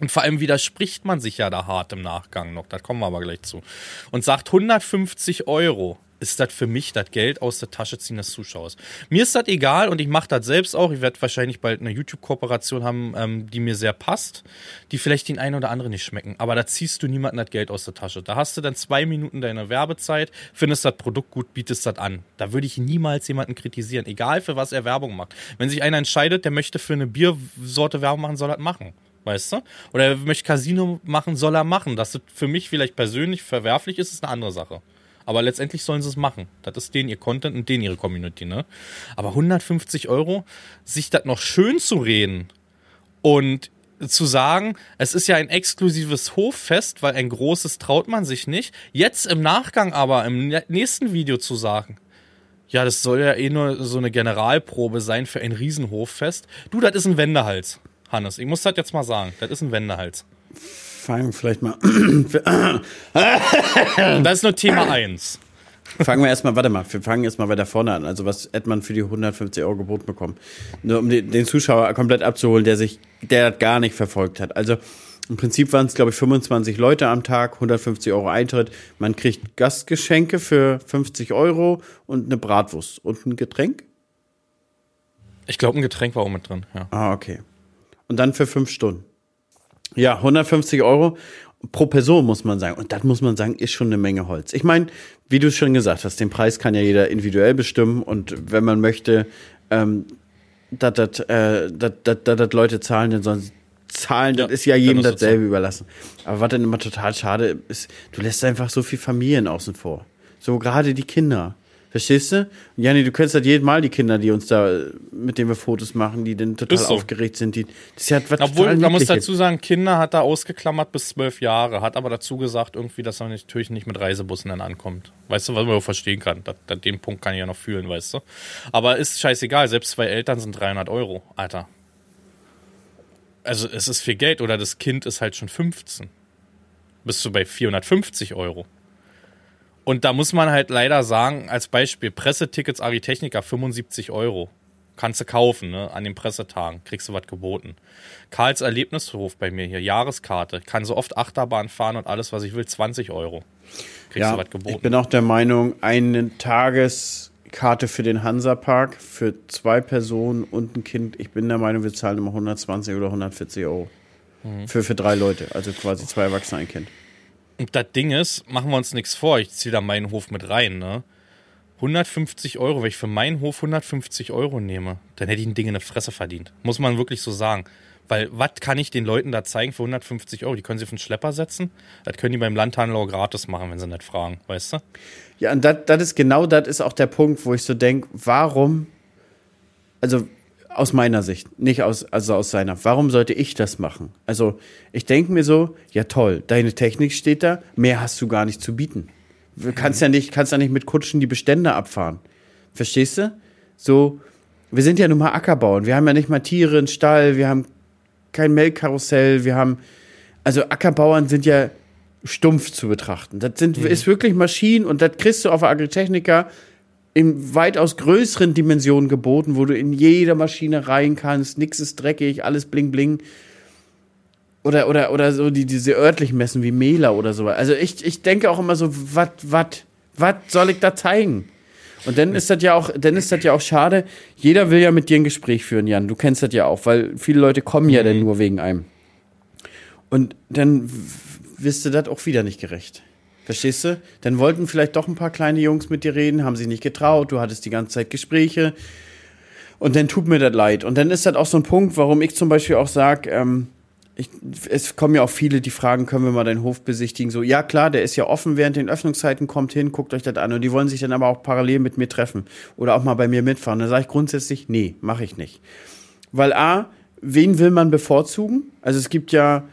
und vor allem widerspricht man sich ja da hart im Nachgang noch, da kommen wir aber gleich zu. Und sagt 150 Euro ist das für mich das Geld aus der Tasche ziehen des Zuschauers. Mir ist das egal und ich mache das selbst auch. Ich werde wahrscheinlich bald eine YouTube-Kooperation haben, ähm, die mir sehr passt, die vielleicht den einen oder anderen nicht schmecken. Aber da ziehst du niemanden das Geld aus der Tasche. Da hast du dann zwei Minuten deine Werbezeit, findest das Produkt gut, bietest das an. Da würde ich niemals jemanden kritisieren, egal für was er Werbung macht. Wenn sich einer entscheidet, der möchte für eine Biersorte Werbung machen, soll er das machen. Weißt du? Oder er möchte Casino machen, soll er machen. Dass das für mich vielleicht persönlich verwerflich ist, ist eine andere Sache. Aber letztendlich sollen sie es machen. Das ist denen ihr Content und denen ihre Community, ne? Aber 150 Euro, sich das noch schön zu reden und zu sagen, es ist ja ein exklusives Hoffest, weil ein großes traut man sich nicht. Jetzt im Nachgang aber im nä- nächsten Video zu sagen, ja, das soll ja eh nur so eine Generalprobe sein für ein Riesenhoffest. Du, das ist ein Wendehals, Hannes. Ich muss das jetzt mal sagen. Das ist ein Wendehals. Fangen vielleicht mal. [CLEARS THROAT] Das ist nur Thema 1. fangen wir erstmal, warte mal, wir fangen erstmal weiter vorne an. Also was hätte man für die 150 Euro geboten bekommen? Nur um den, den Zuschauer komplett abzuholen, der sich, der das gar nicht verfolgt hat. Also im Prinzip waren es, glaube ich, 25 Leute am Tag, 150 Euro Eintritt. Man kriegt Gastgeschenke für 50 Euro und eine Bratwurst und ein Getränk. Ich glaube, ein Getränk war auch mit drin, ja. Ah, okay. Und dann für fünf Stunden. Ja, 150 Euro pro Person, muss man sagen. Und das muss man sagen, ist schon eine Menge Holz. Ich meine, wie du schon gesagt hast, den Preis kann ja jeder individuell bestimmen. Und wenn man möchte, ähm, dass das äh, dass- dass das Leute zahlen, dann sollen sie zahlen. Ja, das ist ja jedem es dasselbe überlassen. Aber was dann immer total schade ist, du lässt einfach so viel Familien außen vor. So gerade die Kinder. Verstehst du? Janni, du kennst halt jedes Mal die Kinder, die uns da, mit denen wir Fotos machen, die dann total so. aufgeregt sind. Die, das ist ja was Obwohl, man muss dazu sagen, Kinder hat er ausgeklammert bis zwölf Jahre, hat aber dazu gesagt, irgendwie, dass er natürlich nicht mit Reisebussen dann ankommt. Weißt du, was man verstehen kann. Das, das, den Punkt kann ich ja noch fühlen, weißt du. Aber ist scheißegal, selbst zwei Eltern sind 300 Euro, Alter. Also, es ist viel Geld oder das Kind ist halt schon 15. Bist du bei 450 Euro. Und da muss man halt leider sagen, als Beispiel, Pressetickets Agritechnica 75 Euro. Kannst du kaufen, ne? An den Pressetagen. Kriegst du was geboten. Karls Erlebnishof bei mir hier, Jahreskarte. Kann so oft Achterbahn fahren und alles, was ich will, 20 Euro. Kriegst ja, du was ich geboten. bin auch der Meinung, eine Tageskarte für den Hansapark für zwei Personen und ein Kind, ich bin der Meinung, wir zahlen immer 120 oder 140 Euro. Mhm. Für, für drei Leute, also quasi zwei Erwachsene, ein Kind. Und das Ding ist, machen wir uns nichts vor, ich ziehe da meinen Hof mit rein, ne? 150 Euro, wenn ich für meinen Hof 150 Euro nehme, dann hätte ich ein Ding in der Fresse verdient. Muss man wirklich so sagen. Weil, was kann ich den Leuten da zeigen für 150 Euro? Die können sie auf den Schlepper setzen. Das können die beim Landhandel auch gratis machen, wenn sie nicht fragen, weißt du? Ja, und das ist genau das ist auch der Punkt, wo ich so denke, warum, also aus meiner Sicht, nicht aus, also aus seiner, warum sollte ich das machen? Also ich denke mir so, ja toll, deine Technik steht da, mehr hast du gar nicht zu bieten. Du kannst ja nicht, kannst ja nicht mit Kutschen die Bestände abfahren. Verstehst du? So, wir sind ja nun mal Ackerbauern, wir haben ja nicht mal Tiere, einen Stall, wir haben kein Melkkarussell, wir haben, also Ackerbauern sind ja stumpf zu betrachten. Das sind, ist wirklich Maschinen und das kriegst du auf der Agritechnica in weitaus größeren Dimensionen geboten, wo du in jeder Maschine rein kannst, nix ist dreckig, alles bling bling. Oder, oder, oder so die, diese örtlichen Messen wie Mela oder so. Also ich, ich denke auch immer so, was, was, was soll ich da zeigen? Und dann ist das ja auch, dann ist das ja auch schade. Jeder will ja mit dir ein Gespräch führen, Jan. Du kennst das ja auch, weil viele Leute kommen ja dann nur wegen einem. Und dann wirst du das auch wieder nicht gerecht. Verstehst du? Dann wollten vielleicht doch ein paar kleine Jungs mit dir reden, haben sich nicht getraut, du hattest die ganze Zeit Gespräche. Und dann tut mir das leid. Und dann ist das auch so ein Punkt, warum ich zum Beispiel auch sage, ähm, ich, es kommen ja auch viele, die fragen, können wir mal deinen Hof besichtigen? So, ja klar, der ist ja offen während den Öffnungszeiten, kommt hin, guckt euch das an. Und die wollen sich dann aber auch parallel mit mir treffen oder auch mal bei mir mitfahren. Dann sage ich grundsätzlich, nee, mache ich nicht. Weil A, wen will man bevorzugen? Also es gibt ja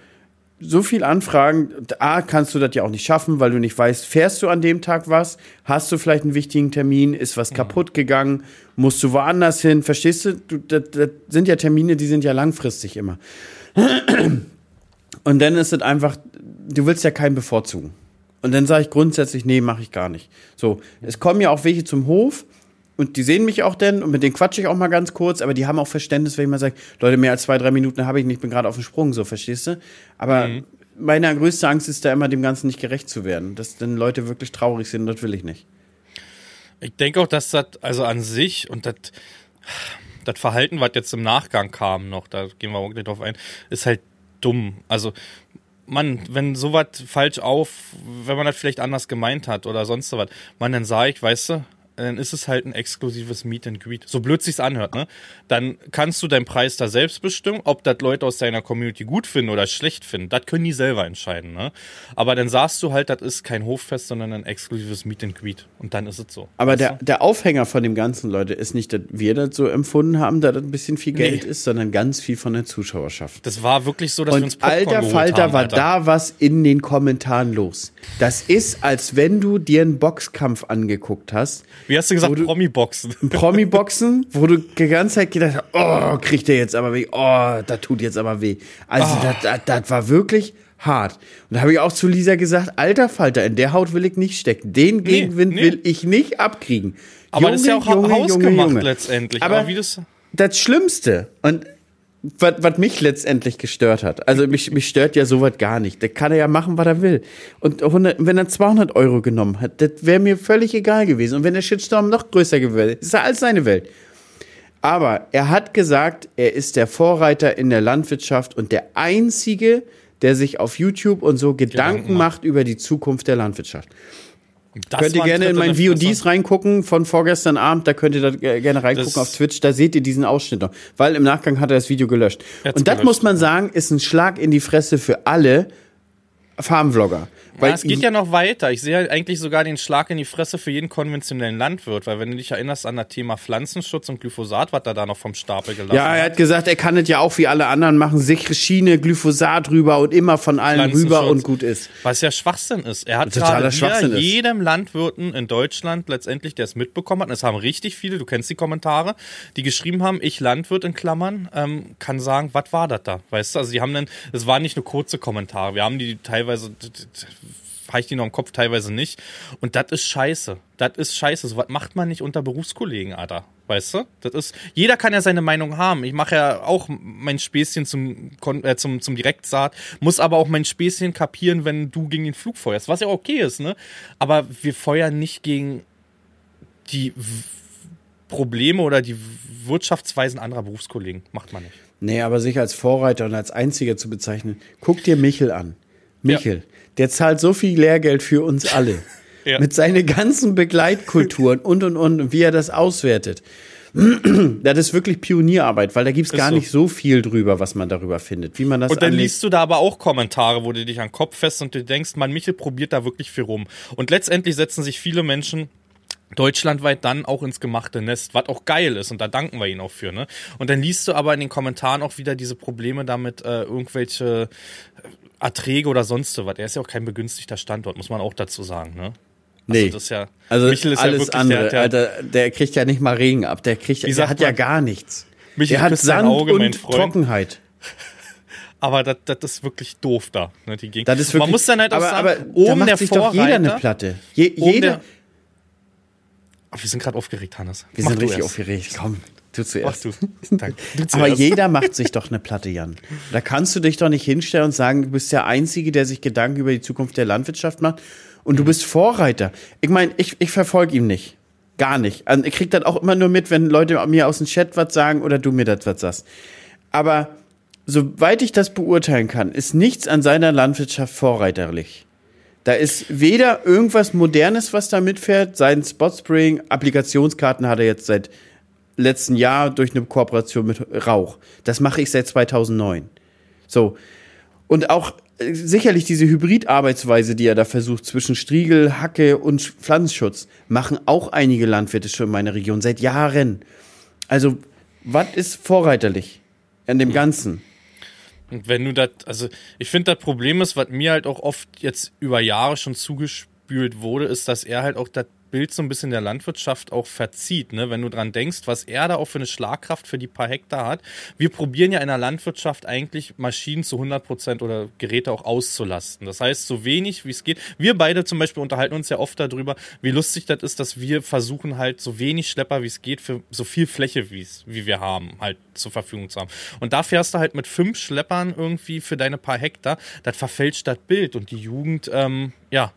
so viel Anfragen. A, kannst du das ja auch nicht schaffen, weil du nicht weißt, fährst du an dem Tag was? Hast du vielleicht einen wichtigen Termin? Ist was kaputt gegangen? Musst du woanders hin? Verstehst du? du das, das sind ja Termine, die sind ja langfristig immer. [CLEARS THROAT] Und dann ist es einfach, du willst ja keinen bevorzugen. Und dann sage ich grundsätzlich, nee, mache ich gar nicht. So, es kommen ja auch welche zum Hof und die sehen mich auch denn und mit denen quatsche ich auch mal ganz kurz, aber die haben auch Verständnis, wenn ich mal sage, Leute, mehr als zwei, drei Minuten habe ich nicht, bin gerade auf dem Sprung, so, verstehst du? Aber Mhm. meine größte Angst ist da immer, dem Ganzen nicht gerecht zu werden. Dass dann Leute wirklich traurig sind, das will ich nicht. Ich denke auch, dass das, also an sich und das, das Verhalten, was jetzt im Nachgang kam noch, da gehen wir auch gleich drauf ein, ist halt dumm. Also, Mann, wenn sowas falsch auf, wenn man das vielleicht anders gemeint hat oder sonst was, man, dann sage ich, weißt du, dann ist es halt ein exklusives Meet and Greet. So blöd sich's anhört, ne? Dann kannst du deinen Preis da selbst bestimmen, ob das Leute aus deiner Community gut finden oder schlecht finden. Das können die selber entscheiden, ne? Aber dann sagst du halt, das ist kein Hoffest, sondern ein exklusives Meet and Greet. Und dann ist es so. Aber Weißt der, der Aufhänger von dem Ganzen, Leute, ist nicht, dass wir das so empfunden haben, dass das ein bisschen viel Geld Nee. ist, sondern ganz viel von der Zuschauerschaft. Das war wirklich so, dass wir uns Und Popcorn alter Falter haben, war Alter. da was in den Kommentaren los. Das ist, als wenn du dir einen Boxkampf angeguckt hast. Wie hast du gesagt, Promi-Boxen? [LAUGHS] Promi-Boxen, wo du die ganze Zeit gedacht hast, oh, kriegt der jetzt aber weh, oh, das tut jetzt aber weh. Also Ah. das, das, das war wirklich hart. Und da habe ich auch zu Lisa gesagt, alter Falter, in der Haut will ich nicht stecken. Den Gegenwind nee. will ich nicht abkriegen. Aber das ist ja auch Junge, Junge, hausgemacht Junge. letztendlich. Aber, Aber wie das. das Schlimmste und was, was mich letztendlich gestört hat, also mich, mich stört ja sowas gar nicht. Der kann er ja machen, was er will. Und 100, wenn er 200 Euro genommen hat, das wäre mir völlig egal gewesen. Und wenn der Shitstorm noch größer gewesen wäre, ist er als seine Welt. Aber er hat gesagt, er ist der Vorreiter in der Landwirtschaft und der Einzige, der sich auf YouTube und so Gedanken, Gedanken macht über die Zukunft der Landwirtschaft. Das könnt ihr gerne in meinen. VODs reingucken von vorgestern Abend, da könnt ihr da gerne reingucken Das- auf Twitch, da seht ihr diesen Ausschnitt noch. Weil im Nachgang hat er das Video gelöscht. Hat's Und das gelöscht, muss man sagen, ist ein Schlag in die Fresse für alle Farmvlogger. Ja, es geht ja noch weiter. Ich sehe eigentlich sogar den Schlag in die Fresse für jeden konventionellen Landwirt, weil wenn du dich erinnerst an das Thema Pflanzenschutz und Glyphosat, was er da noch vom Stapel gelassen ja, er hat. gesagt, er kann es ja auch wie alle anderen machen, sichere Schiene, Glyphosat rüber und immer von allen rüber und gut ist. Was ja Schwachsinn ist. Er hat gerade wieder jedem Landwirten in Deutschland letztendlich, der es mitbekommen hat, und es haben richtig viele, du kennst die Kommentare, die geschrieben haben, ich Landwirt in Klammern, ähm, kann sagen, was war das da? Weißt du, also die haben dann, es waren nicht nur kurze Kommentare, wir haben die teilweise, habe ich die noch im Kopf, teilweise nicht. Und das ist scheiße. Das ist scheiße. So was macht man nicht unter Berufskollegen, Alter. Weißt du? Das ist, jeder kann ja seine Meinung haben. Ich mache ja auch mein Späßchen zum, äh, zum, zum Direktsaat, muss aber auch mein Späßchen kapieren, wenn du gegen den Flug feuerst. Was ja okay ist, ne? Aber wir feuern nicht gegen die Probleme oder die Wirtschaftsweisen anderer Berufskollegen. Macht man nicht. Nee, aber sich als Vorreiter und als Einziger zu bezeichnen, guck dir Michel an. Michel, der zahlt so viel Lehrgeld für uns alle. [LAUGHS] Ja. Mit seinen ganzen Begleitkulturen und und und, und wie er das auswertet. [CLEARS THROAT] das ist wirklich Pionierarbeit, weil da gibt's gar so. nicht so viel drüber, was man darüber findet, wie man das Und dann anlegt. liest du da aber auch Kommentare, wo du dich an den Kopf fest und du denkst, man, Michel probiert da wirklich viel rum. Und letztendlich setzen sich viele Menschen deutschlandweit dann auch ins gemachte Nest, was auch geil ist und da danken wir ihnen auch für, ne? Und dann liest du aber in den Kommentaren auch wieder diese Probleme damit, äh, irgendwelche äh, Erträge oder sonst was. Er ist ja auch kein begünstigter Standort, muss man auch dazu sagen, ne? Also Nee. das ist ja, Also Michel ist ja alles wirklich andere, der, der, Alter, der kriegt ja nicht mal Regen ab, der kriegt, der hat ja man? gar nichts. Michel, der hat Sand Auge, und. Trockenheit. [LAUGHS] aber das, das ist wirklich doof da, ne? Die Gegend. Das ist wirklich, man muss dann halt auch aber, sagen, aber da oben macht der sich doch jeder eine Vorreiter- Platte. Je, jeder, der- Ach, wir sind gerade aufgeregt, Hannes. wir Mach sind du richtig erst. aufgeregt. Komm, du Mach zuerst. du. Danke. Du Aber zuerst. jeder macht sich doch eine Platte, Jan. Da kannst du dich doch nicht hinstellen und sagen, du bist der Einzige, der sich Gedanken über die Zukunft der Landwirtschaft macht. Und du bist Vorreiter. Ich meine, ich, ich verfolge ihn nicht. Gar nicht. Also ich krieg das auch immer nur mit, wenn Leute mir aus dem Chat was sagen oder du mir das was sagst. Aber soweit ich das beurteilen kann, ist nichts an seiner Landwirtschaft vorreiterlich. Da ist weder irgendwas Modernes, was da mitfährt, sein Spotspring, Applikationskarten hat er jetzt seit letzten Jahr durch eine Kooperation mit Rauch. Das mache ich seit 2009. So. Und auch äh, sicherlich diese Hybridarbeitsweise, die er da versucht, zwischen Striegel, Hacke und Sch- Pflanzenschutz, machen auch einige Landwirte schon in meiner Region seit Jahren. Also, was ist vorreiterlich an dem Ganzen? Und wenn du das, also ich finde, das Problem ist, was mir halt auch oft jetzt über Jahre schon zugespült wurde, ist, dass er halt auch das Bild so ein bisschen der Landwirtschaft auch verzieht, ne? Wenn du dran denkst, was er da auch für eine Schlagkraft für die paar Hektar hat. Wir probieren ja in der Landwirtschaft eigentlich Maschinen zu 100 Prozent oder Geräte auch auszulasten. Das heißt, so wenig wie es geht. Wir beide zum Beispiel unterhalten uns ja oft darüber, wie lustig das ist, dass wir versuchen halt so wenig Schlepper wie es geht für so viel Fläche wie es, wie wir haben, halt zur Verfügung zu haben. Und da fährst du halt mit fünf Schleppern irgendwie für deine paar Hektar. Das verfälscht das Bild und die Jugend, ähm, ja,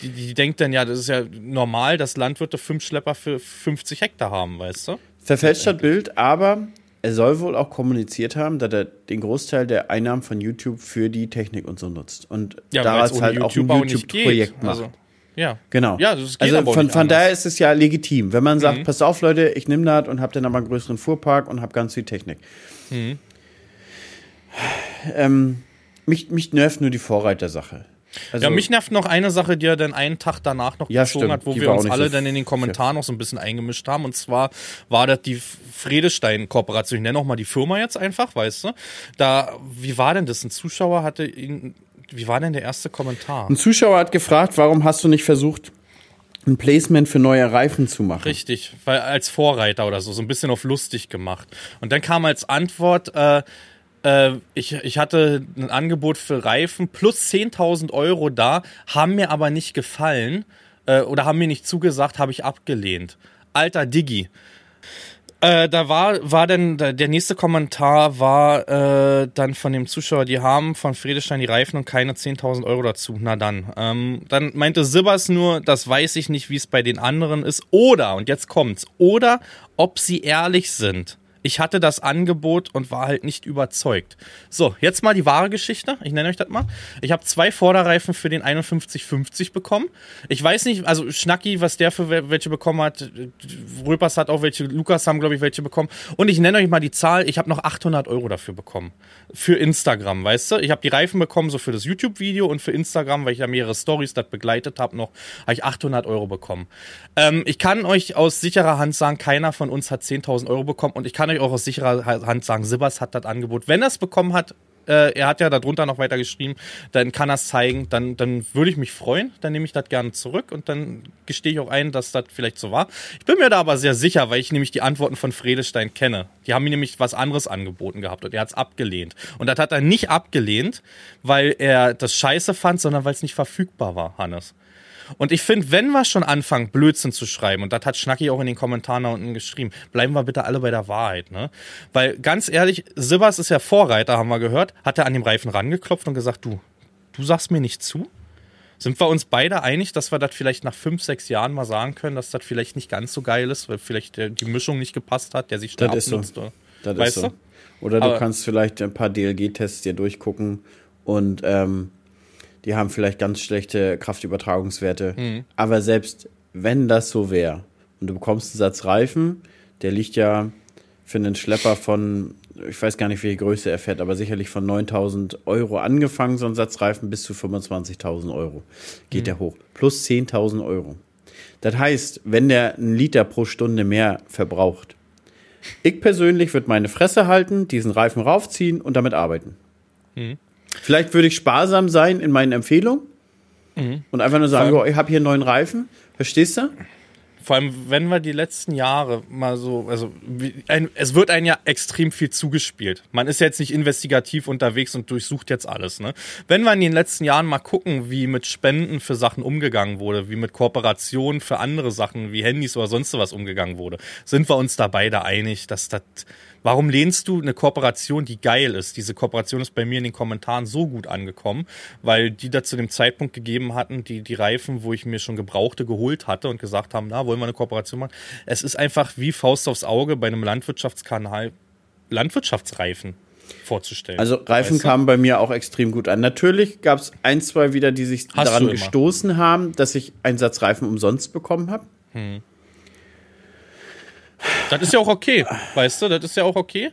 die, die denkt dann, ja, das ist ja normal, dass Landwirte fünf Schlepper für 50 Hektar haben, weißt du? Verfälscht das Bild, aber er soll wohl auch kommuniziert haben, dass er den Großteil der Einnahmen von YouTube für die Technik und so nutzt. Und Ja, daraus halt auch ein YouTube-Projekt macht. Also, ja. Genau. Ja, das geht also von, von daher ist es ja legitim, wenn man sagt, pass auf Leute, ich nehme das und habe dann aber einen größeren Fuhrpark und habe ganz viel Technik. Ähm, mich, mich nervt nur die Vorreitersache. Also, ja, mich nervt noch eine Sache, die er dann einen Tag danach noch Ja, gezogen stimmt. hat, wo wir uns alle so dann in den Kommentaren noch so ein bisschen eingemischt haben. Und zwar war das die Fredestein-Kooperation. Ich nenne auch mal die Firma jetzt einfach, weißt du? Da, wie war denn das? Ein Zuschauer hatte ihn, wie war denn der erste Kommentar? ein Zuschauer hat gefragt, warum hast du nicht versucht, ein Placement für neue Reifen zu machen? Richtig, weil als Vorreiter oder so, so ein bisschen auf lustig gemacht. Und dann kam als Antwort, äh, äh, ich, ich hatte ein Angebot für Reifen plus 10.000 Euro da, haben mir aber nicht gefallen äh, oder haben mir nicht zugesagt, habe ich abgelehnt. Alter Diggi. Äh, da war, war dann, der der nächste Kommentar war äh, dann von dem Zuschauer, die haben von Friedestein die Reifen und keine 10.000 Euro dazu. Na dann. Ähm, dann meinte Sibbers nur, das weiß ich nicht, wie es bei den anderen ist. Oder, und jetzt kommt's, oder ob sie ehrlich sind. Ich hatte das Angebot und war halt nicht überzeugt. So, jetzt mal die wahre Geschichte. Ich nenne euch das mal. Ich habe zwei Vorderreifen für den 5150 bekommen. Ich weiß nicht, also Schnacki, was der für wel- welche bekommen hat. Röpers hat auch welche, Lukas haben, glaube ich, welche bekommen. Und ich nenne euch mal die Zahl. Ich habe noch 800 Euro dafür bekommen. Für Instagram, weißt du? Ich habe die Reifen bekommen, so für das YouTube-Video und für Instagram, weil ich ja mehrere Stories das begleitet habe, noch, habe ich 800 Euro bekommen. Ähm, ich kann euch aus sicherer Hand sagen, keiner von uns hat 10.000 Euro bekommen und ich kann euch auch aus sicherer Hand sagen, Sibbers hat das Angebot. Wenn er es bekommen hat, äh, er hat ja darunter noch weiter geschrieben, dann kann er es zeigen, dann, dann würde ich mich freuen, dann nehme ich das gerne zurück und dann gestehe ich auch ein, dass das vielleicht so war. Ich bin mir da aber sehr sicher, weil ich nämlich die Antworten von Fredestein kenne. Die haben mir nämlich was anderes angeboten gehabt und er hat es abgelehnt. Und das hat er nicht abgelehnt, weil er das scheiße fand, sondern weil es nicht verfügbar war, Hannes. Und ich finde, wenn wir schon anfangen, Blödsinn zu schreiben, und das hat Schnacki auch in den Kommentaren da unten geschrieben, bleiben wir bitte alle bei der Wahrheit, ne? Weil ganz ehrlich, Sibbers ist ja Vorreiter, haben wir gehört, hat er an dem Reifen rangeklopft und gesagt, du, du sagst mir nicht zu? Sind wir uns beide einig, dass wir das vielleicht nach fünf, sechs Jahren mal sagen können, dass das vielleicht nicht ganz so geil ist, weil vielleicht der, die Mischung nicht gepasst hat, der sich schnell Das ist so. Das Weißt ist so. du? Oder du Aber- kannst vielleicht ein paar DLG-Tests dir durchgucken und ähm, die haben vielleicht ganz schlechte Kraftübertragungswerte. Mhm. Aber selbst wenn das so wäre und du bekommst einen Satz Reifen, der liegt ja für einen Schlepper von, ich weiß gar nicht, welche Größe er fährt, aber sicherlich von 9000 Euro angefangen, so ein Satz Reifen bis zu 25.000 Euro geht der hoch. Plus 10.000 Euro. Das heißt, wenn der einen Liter pro Stunde mehr verbraucht, ich persönlich würde meine Fresse halten, diesen Reifen raufziehen und damit arbeiten. Vielleicht würde ich sparsam sein in meinen Empfehlungen und einfach nur sagen, oh, ich habe hier einen neuen Reifen. Verstehst du? Vor allem, wenn wir die letzten Jahre mal so, also ein, es wird einem ja extrem viel zugespielt. Man ist jetzt nicht investigativ unterwegs und durchsucht jetzt alles. Ne? Wenn wir in den letzten Jahren mal gucken, wie mit Spenden für Sachen umgegangen wurde, wie mit Kooperationen für andere Sachen wie Handys oder sonst was umgegangen wurde, sind wir uns da beide einig, dass das Warum lehnst du eine Kooperation, die geil ist? Diese Kooperation ist bei mir in den Kommentaren so gut angekommen, weil die da zu dem Zeitpunkt gegeben hatten, die, die Reifen, wo ich mir schon Gebrauchte geholt hatte und gesagt haben, na, wollen wir eine Kooperation machen? Es ist einfach wie Faust aufs Auge bei einem Landwirtschaftskanal Landwirtschaftsreifen vorzustellen. Also Reifen Weißt du? kamen bei mir auch extrem gut an. Natürlich gab es ein, zwei wieder, die sich Hast daran gestoßen haben, dass ich einen Satz Reifen umsonst bekommen habe. Das ist ja auch okay, weißt du, das ist ja auch okay.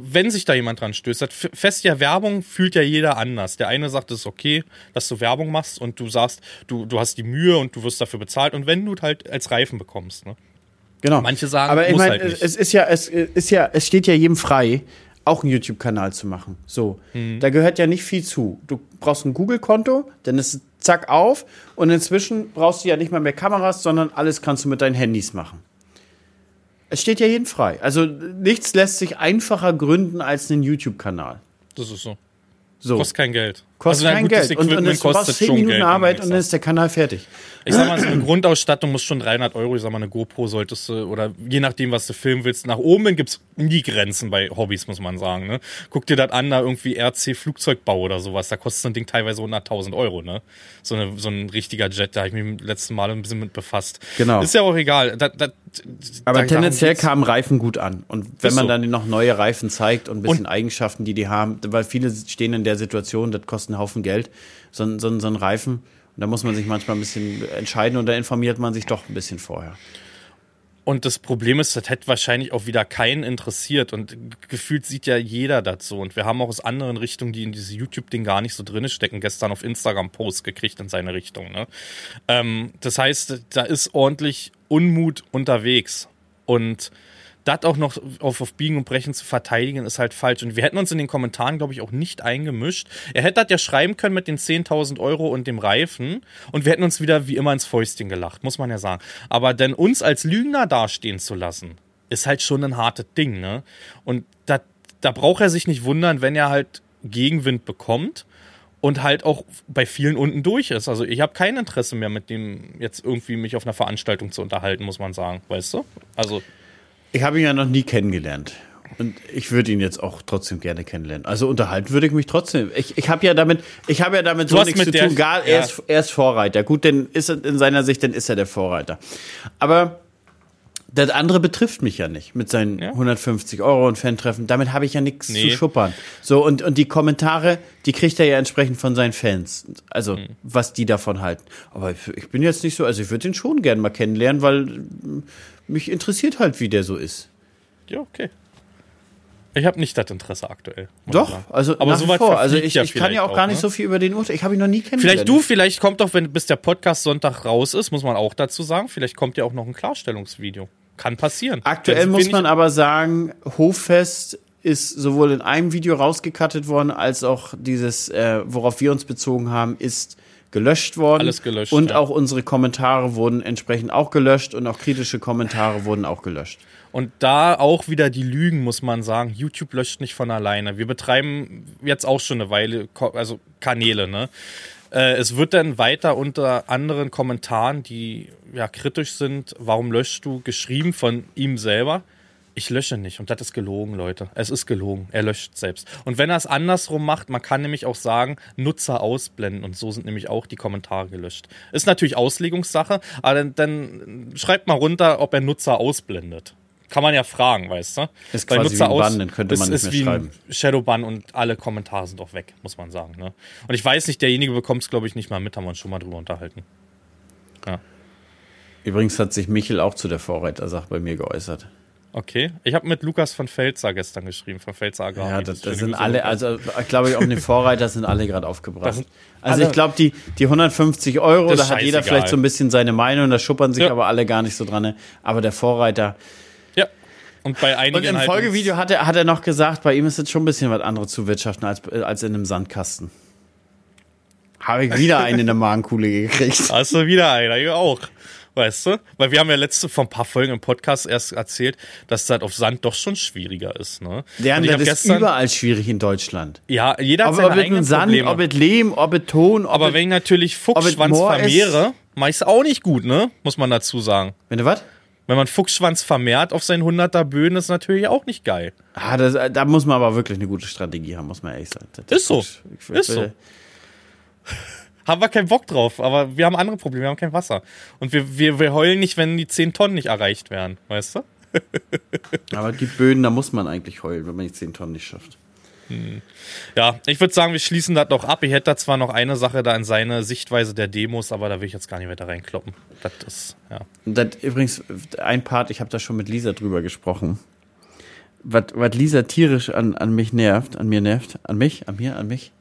wenn sich da jemand dran stößt, das fest ja Werbung fühlt ja jeder anders. Der eine sagt, es ist okay, dass du Werbung machst und du sagst, du, du hast die Mühe und du wirst dafür bezahlt und wenn du halt als Reifen bekommst, ne? Genau. Manche sagen, aber ich muss meine, halt nicht. es ist ja, es ist ja, es steht ja jedem frei, auch einen YouTube-Kanal zu machen. So, Mhm. da gehört ja nicht viel zu. Du brauchst ein Google-Konto, dann ist es zack auf und inzwischen brauchst du ja nicht mal mehr Kameras, sondern alles kannst du mit deinen Handys machen. Es steht ja jedem frei. Also nichts lässt sich einfacher gründen als einen YouTube-Kanal. Das ist so. So. Kostet kein Geld. Kostet Also, kein Geld. Und, und es, brauchst 10 Minuten Geld, Arbeit und dann ist der Kanal fertig. Ich sag mal, so eine Grundausstattung muss schon 300 Euro, ich sag mal, eine GoPro solltest du, oder je nachdem, was du filmen willst, nach oben hin gibt's nie Grenzen bei Hobbys, muss man sagen, ne? Guck dir das an, da irgendwie RC Flugzeugbau oder sowas, da kostet so ein Ding teilweise 100.000 Euro, ne? So, eine, so ein richtiger Jet, da habe ich mich im letzten Mal ein bisschen mit befasst. Genau. Ist ja auch egal. Da, da, Aber tendenziell kamen Reifen gut an. Und wenn man so. dann noch neue Reifen zeigt und ein bisschen Und- Eigenschaften, die die haben, weil viele stehen in der Situation, das kostet einen Haufen Geld, so, so, so ein Reifen. Und da muss man sich manchmal ein bisschen entscheiden und da informiert man sich doch ein bisschen vorher. Und das Problem ist, das hätte wahrscheinlich auch wieder keinen interessiert. Und gefühlt sieht ja jeder so. Und wir haben auch aus anderen Richtungen, die in dieses YouTube-Ding gar nicht so drin stecken, gestern auf Instagram Post gekriegt in seine Richtung. Ne? Ähm, das heißt, da ist ordentlich Unmut unterwegs. Und das auch noch auf, auf Biegen und Brechen zu verteidigen, ist halt falsch. Und wir hätten uns in den Kommentaren, glaube ich, auch nicht eingemischt. Er hätte das ja schreiben können mit den 10.000 Euro und dem Reifen. Und wir hätten uns wieder wie immer ins Fäustchen gelacht, muss man ja sagen. Aber denn uns als Lügner dastehen zu lassen, ist halt schon ein hartes Ding, ne? Und da, da braucht er sich nicht wundern, wenn er halt Gegenwind bekommt und halt auch bei vielen unten durch ist. Also ich habe kein Interesse mehr mit dem jetzt irgendwie mich auf einer Veranstaltung zu unterhalten, muss man sagen, weißt du? Also Ich habe ihn ja noch nie kennengelernt. Und ich würde ihn jetzt auch trotzdem gerne kennenlernen. Also unterhalten würde ich mich trotzdem. Ich, ich habe ja damit, ich habe ja damit so hast nichts zu tun. Gar, ja. er, ist, er ist Vorreiter. Gut, dann ist er in seiner Sicht, dann ist er der Vorreiter. Aber das andere betrifft mich ja nicht mit seinen Ja. 150 Euro und Fan-Treffen. Damit habe ich ja nichts Nee. zu schuppern. So, und, und die Kommentare, die kriegt er ja entsprechend von seinen Fans. Also, Mhm. was die davon halten. Aber ich, ich bin jetzt nicht so, also ich würde ihn schon gerne mal kennenlernen, weil mich interessiert halt, wie der so ist. Ja, okay. Ich habe nicht das Interesse aktuell. Doch, also aber soweit vor. Also ich, ja ich kann ja auch gar nicht ne? so viel über den urteilen. Ich habe ihn noch nie kennengelernt. Vielleicht du, vielleicht kommt doch, wenn bis der Podcast Sonntag raus ist, muss man auch dazu sagen, vielleicht kommt ja auch noch ein Klarstellungsvideo. Kann passieren. Aktuell Wenn- muss man aber sagen, Hoffest ist sowohl in einem Video rausgekattet worden, als auch dieses, äh, worauf wir uns bezogen haben, ist gelöscht worden. Alles gelöscht, Und ja. auch unsere Kommentare wurden entsprechend auch gelöscht und auch kritische Kommentare wurden auch gelöscht. Und da auch wieder die Lügen, muss man sagen. YouTube löscht nicht von alleine. Wir betreiben jetzt auch schon eine Weile, also Kanäle, ne? Äh, es wird dann weiter unter anderen Kommentaren, die ja kritisch sind, warum löschst du, geschrieben von ihm selber. Ich lösche nicht. Und das ist gelogen, Leute. Es ist gelogen. Er löscht selbst. Und wenn er es andersrum macht, man kann nämlich auch sagen, Nutzer ausblenden. Und so sind nämlich auch die Kommentare gelöscht. Ist natürlich Auslegungssache, aber dann, dann schreibt mal runter, ob er Nutzer ausblendet. Kann man ja fragen, weißt du? Ist Weil quasi wie ein Bann, dann könnte ist, man nicht ist mehr wie schreiben. Shadowban und alle Kommentare sind auch weg, muss man sagen. Ne? Und ich weiß nicht, derjenige bekommt es, glaube ich, nicht mal mit, haben wir uns schon mal drüber unterhalten. Ja. Übrigens hat sich Michel auch zu der Vorreitersache bei mir geäußert. Okay. Ich habe mit Lukas von Felzer gestern geschrieben, von Felzer Agrar. Ja, das, das sind Grüße, alle, also ich glaube ich, auch die Vorreiter sind alle gerade aufgebracht. Sind Also ich glaube, die, die 150 Euro, da hat jeder vielleicht so ein bisschen seine Meinung, da schuppern sich Ja. aber alle gar nicht so dran. ne? Aber der Vorreiter. Ja. Und bei einigen Und im halt Folgevideo hat er, hat er noch gesagt, bei ihm ist jetzt schon ein bisschen was anderes zu wirtschaften als, als in einem Sandkasten. Habe ich wieder einen in der Magenkuhle gekriegt. Hast du wieder einer, ich auch. Weißt du? Weil wir haben ja letzte vor ein paar Folgen im Podcast erst erzählt, dass das auf Sand doch schon schwieriger ist. Ne? Hab das ist überall schwierig in Deutschland. ja, jeder hat Ob, seine ob es eigenen Sand, Probleme. ob es Lehm, ob es Ton, ob Aber es, wenn ich natürlich Fuchsschwanz vermehre, mach ich's auch nicht gut, ne? Muss man dazu sagen. wenn du was? Wenn man Fuchsschwanz vermehrt auf seinen 100er Böden, ist natürlich auch nicht geil. Ah, das, da muss man aber wirklich eine gute Strategie haben, muss man ehrlich sagen. Das Ist so. Ich- Ist so. Haben wir keinen Bock drauf, aber wir haben andere Probleme, wir haben kein Wasser. Und wir, wir, wir heulen nicht, wenn die 10 Tonnen nicht erreicht werden, weißt du? [LAUGHS] Aber die Böden, da muss man eigentlich heulen, wenn man die 10 Tonnen nicht schafft. Ja, ich würde sagen, wir schließen das doch ab. Ich hätte da zwar noch eine Sache da in seine Sichtweise der Demos, aber da will ich jetzt gar nicht weiter reinkloppen. Das ist, ja. Das, übrigens, ein Part, ich habe da schon mit Lisa drüber gesprochen. was, was Lisa tierisch an, an mich nervt, an mir nervt, an mich, an mir, an mich,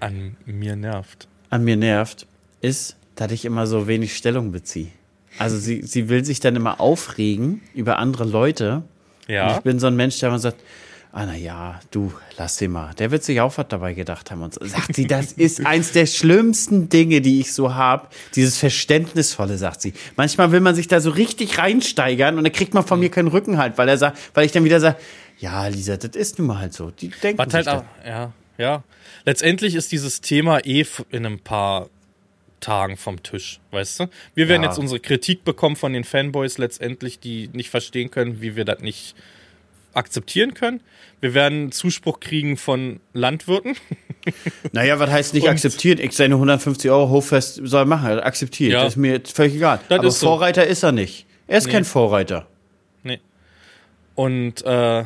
An mir nervt. An mir nervt, ist, dass ich immer so wenig Stellung beziehe. Also sie, sie will sich dann immer aufregen über andere Leute. Und Ja. ich bin so ein Mensch, der immer sagt, ah na ja, du, lass den mal. Der wird sich auch was dabei gedacht haben. Und so. sagt sie, das [LAUGHS] ist eins der schlimmsten Dinge, die ich so habe. Dieses Verständnisvolle, sagt sie. Manchmal will man sich da so richtig reinsteigern und dann kriegt man von mir keinen Rückenhalt, weil er sagt, weil ich dann wieder sage, ja, Lisa, das ist nun mal halt so. Die denken Was halt sich auch, ja, ja. Letztendlich ist dieses Thema eh in ein paar Tagen vom Tisch, weißt du? Wir werden Ja. jetzt unsere Kritik bekommen von den Fanboys letztendlich, die nicht verstehen können, wie wir das nicht akzeptieren können. Wir werden Zuspruch kriegen von Landwirten. [LAUGHS] Naja, was heißt nicht Und- akzeptiert? Ich seine 150 Euro Hochfest soll machen. Akzeptiert. Ja. Das ist mir jetzt völlig egal. Das Aber ist so. Vorreiter ist er nicht. Er ist Nee. kein Vorreiter. Nee. Und äh,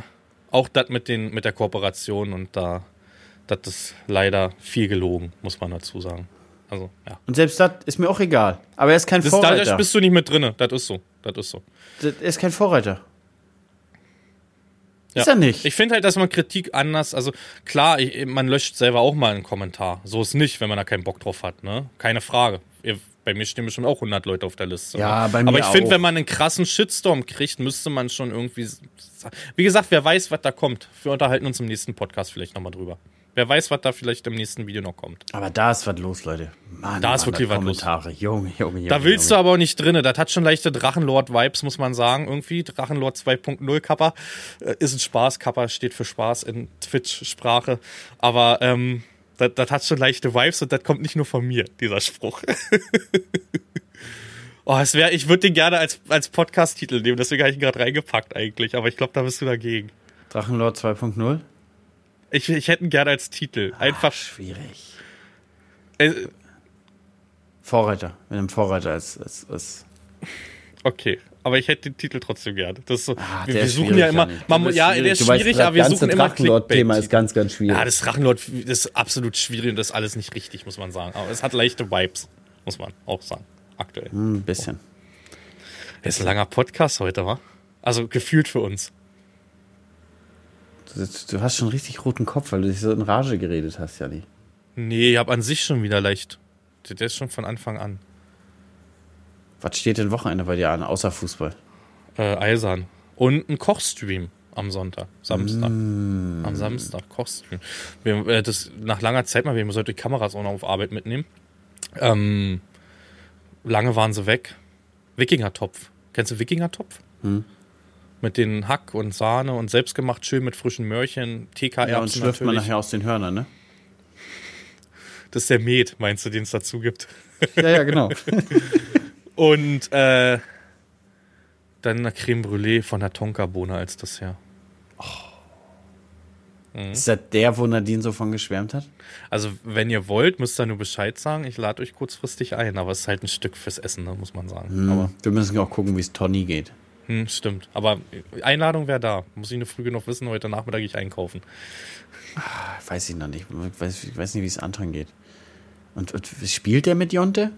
auch das mit, den, mit der Kooperation und da, das ist leider viel gelogen, muss man dazu sagen. Also, ja. Und selbst das ist mir auch egal. Aber er ist kein Das, da Vorreiter. bist du nicht mit drinne. Das ist so. Das ist so. Das ist kein Vorreiter. Ja. Ist er nicht. Ich finde halt, dass man Kritik anders, also klar, ich, man löscht selber auch mal einen Kommentar. So ist nicht, wenn man da keinen Bock drauf hat, ne? Keine Frage. Bei mir stehen bestimmt auch 100 Leute auf der Liste. Ja, ne? bei mir Aber ich finde, wenn man einen krassen Shitstorm kriegt, müsste man schon irgendwie. Wie gesagt, wer weiß, was da kommt. Wir unterhalten uns im nächsten Podcast vielleicht nochmal drüber. Wer weiß, was da vielleicht im nächsten Video noch kommt. Aber da ist was los, Leute. Mann, Da ist Mann, wirklich was los. Kommentare. Junge, Junge, Junge. Da willst du Junge. aber auch nicht drinne. Das hat schon leichte Drachenlord-Vibes, muss man sagen, irgendwie. Drachenlord 2.0 Kappa äh, ist ein Spaß. Kappa steht für Spaß in Twitch-Sprache. Aber ähm, das, das hat schon leichte Vibes und das kommt nicht nur von mir, dieser Spruch. [LAUGHS] oh, es wär, ich würde den gerne als, als Podcast-Titel nehmen, deswegen habe ich ihn gerade reingepackt eigentlich. Aber ich glaube, da bist du dagegen. Drachenlord 2.0? Ich, ich hätte ihn gerne als Titel. Einfach. Schwierig. Äh, Vorreiter. Mit einem Vorreiter als, als, als okay. Aber ich hätte den Titel trotzdem gerne. Das ist so, Ah, wir, wir suchen ja immer. Man, ja, der ist weißt, schwierig, das aber wir suchen immer Drachenlord-Thema Clickbait. ist ganz, ganz schwierig. Ja, das Drachenlord ist absolut schwierig und das ist alles nicht richtig, muss man sagen. Aber es hat leichte Vibes, muss man auch sagen. Aktuell. Hm, Ein bisschen. Ist ein langer Podcast heute, wa? Also gefühlt für uns. Du, du hast schon richtig roten Kopf, weil du dich so in Rage geredet hast, Jani. Nee, ich hab an sich schon wieder leicht. Der ist schon von Anfang an. Was steht denn Wochenende bei dir an, außer Fußball? Äh, eisern. Und ein Kochstream am Sonntag, Samstag. Am Samstag, Kochstream. Wir, äh, das nach langer Zeit mal, wir sollten die Kameras auch noch auf Arbeit mitnehmen. Ähm, lange waren sie weg. Wikingertopf. Kennst du Wikingertopf? Mit den Hack und Sahne und selbstgemacht schön mit frischen Möhrchen, TK-Erbsen Ja, und schlürft man nachher aus den Hörnern, ne? Das ist der Met, meinst du, den es dazu gibt. Ja, ja, genau. [LAUGHS] Und äh, dann eine Creme Brûlée von der Tonkabohne als Dessert. ist das der, wo Nadine so von geschwärmt hat? Also, wenn ihr wollt, müsst ihr nur Bescheid sagen. Ich lade euch kurzfristig ein, aber es ist halt ein Stück fürs Essen, ne, muss man sagen. Aber Wir müssen auch gucken, wie es Tony geht. Hm, stimmt. Aber Einladung wäre da. Muss ich eine früh genug wissen, heute Nachmittag gehe ich einkaufen. Weiß ich noch nicht. Ich weiß, ich weiß nicht, wie es Anton geht. Und, und spielt der mit Jonte?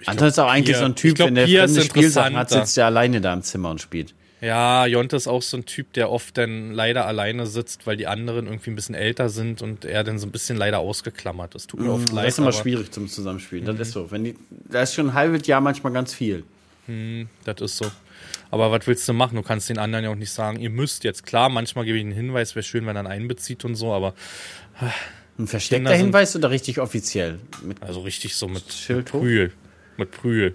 Ich Anton ist auch eigentlich Pia- so ein Typ, glaub, wenn der ist fremde Spielsachen hat, sitzt er alleine da im Zimmer und spielt. Ja, Jonte ist auch so ein Typ, der oft dann leider alleine sitzt, weil die anderen irgendwie ein bisschen älter sind und er dann so ein bisschen leider ausgeklammert ist. Tut mir oft leid. Das ist immer schwierig zum Zusammenspielen. Das ist so. Wenn die, da ist schon ein halbes Jahr manchmal ganz viel. Das ist so. Aber was willst du machen? Du kannst den anderen ja auch nicht sagen, ihr müsst jetzt. Klar, manchmal gebe ich einen Hinweis, wäre schön, wenn er einen einbezieht und so, aber Ein versteckter Kinder Hinweis oder richtig offiziell? Mit also richtig so mit, mit? Prügel. Mit Prügel.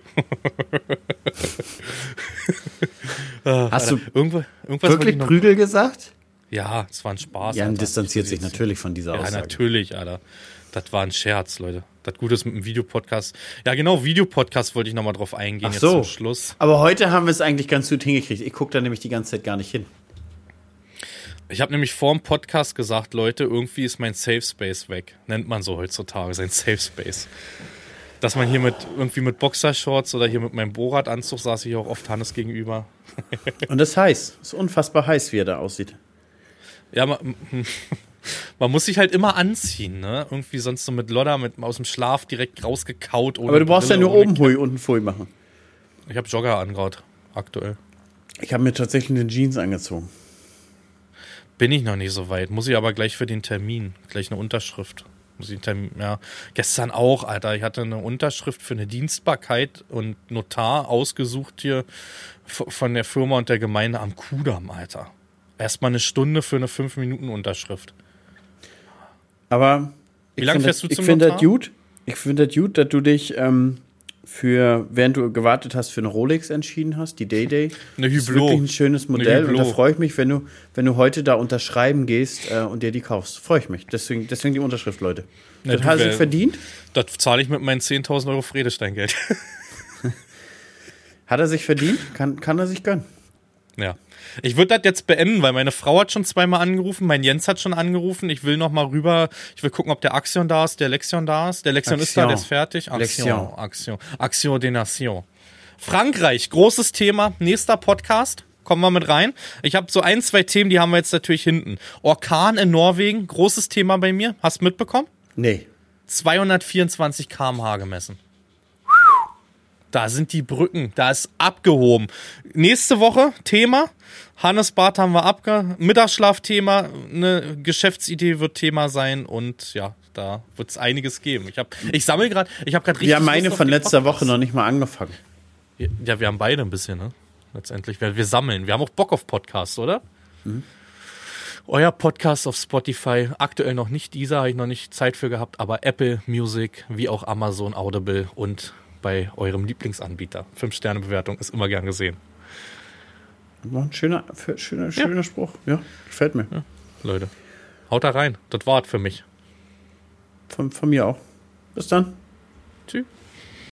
[LAUGHS] Hast du Irgendwo, irgendwas wirklich Prügel gesagt? Ja, es war ein Spaß. Jan Alter. distanziert Ich- sich natürlich von dieser Ja, Aussage. natürlich, Alter. Das war ein Scherz, Leute. Das Gute ist mit dem Videopodcast. Ja, genau, Videopodcast wollte ich nochmal drauf eingehen, Ach jetzt so. zum Schluss. Aber heute haben wir es eigentlich ganz gut hingekriegt. Ich gucke da nämlich die ganze Zeit gar nicht hin. Ich habe nämlich vor dem Podcast gesagt, Leute, irgendwie ist mein Safe Space weg. Nennt man so heutzutage, sein Safe Space. Dass man hier mit irgendwie mit Boxershorts oder hier mit meinem Bohrradanzug saß ich auch oft Hannes gegenüber. Und das ist heiß. Es ist unfassbar heiß, wie er da aussieht. Ja, man, muss sich halt immer anziehen, ne? Irgendwie sonst so mit Lodder mit, aus dem Schlaf direkt rausgekaut. Aber du brauchst ja Brille, nur ohne oben Hui, unten Pfui machen. Ich habe Jogger angraut, aktuell. Ich habe mir tatsächlich eine Jeans angezogen. Bin ich noch nicht so weit. Muss ich aber gleich für den Termin. Gleich eine Unterschrift. Muss ich Termin, ja. Gestern auch, Alter. Ich hatte eine Unterschrift für eine Dienstbarkeit und Notar ausgesucht hier von der Firma und der Gemeinde am Kudamm, Alter. Erstmal eine Stunde für eine 5-Minuten-Unterschrift. Aber Wie lange fährst du ich zum finde das gut. Ich finde das gut, dass du dich ähm, für, während du gewartet hast, für eine Rolex entschieden hast, die Day-Day. [LAUGHS] Eine Das ist Hublot. wirklich ein schönes Modell und da Hublot. freue ich mich, wenn du, wenn du heute da unterschreiben gehst äh, und dir die kaufst. Freue ich mich. Deswegen, deswegen die Unterschrift, Leute. Na, das du, hat er sich wer- verdient. Das zahle ich mit meinen 10.000 Euro Fredesteingeld. [LAUGHS] Hat er sich verdient? Kann, kann er sich gönnen. Ja. Ich würde das jetzt beenden, weil meine Frau hat schon zweimal angerufen, mein Jens hat schon angerufen. Ich will noch mal rüber, ich will gucken, ob der Axion da ist, der Lexion da ist. Der Lexion ist da, Axion. der ist fertig. Axion. Axion, Axion de Nation. Frankreich, großes Thema, nächster Podcast. Kommen wir mit rein. Ich habe so ein, zwei Themen, die haben wir jetzt natürlich hinten. Orkan in Norwegen, großes Thema bei mir. Hast du mitbekommen? Nee. 224 km/h gemessen. Da sind die Brücken, da ist abgehoben. Nächste Woche Thema. Hannes Barth haben wir abge. Mittagsschlafthema, eine Geschäftsidee wird Thema sein und ja, da wird es einiges geben. Ich habe, ich sammle gerade, ich habe gerade richtig. Wir haben meine von letzter Podcast. Woche noch nicht mal angefangen. Ja, wir haben beide ein bisschen, ne? Letztendlich. Wir, wir sammeln. Wir haben auch Bock auf Podcasts, oder? Euer Podcast auf Spotify. Aktuell noch nicht dieser, habe ich noch nicht Zeit für gehabt, aber Apple Music, wie auch Amazon Audible und bei eurem Lieblingsanbieter. Fünf-Sterne-Bewertung ist immer gern gesehen. War ein schöner, schöner, schöner Spruch. Ja, gefällt mir. Leute, haut da rein. Das war's für mich. Von, von mir auch. Bis dann. Tschüss.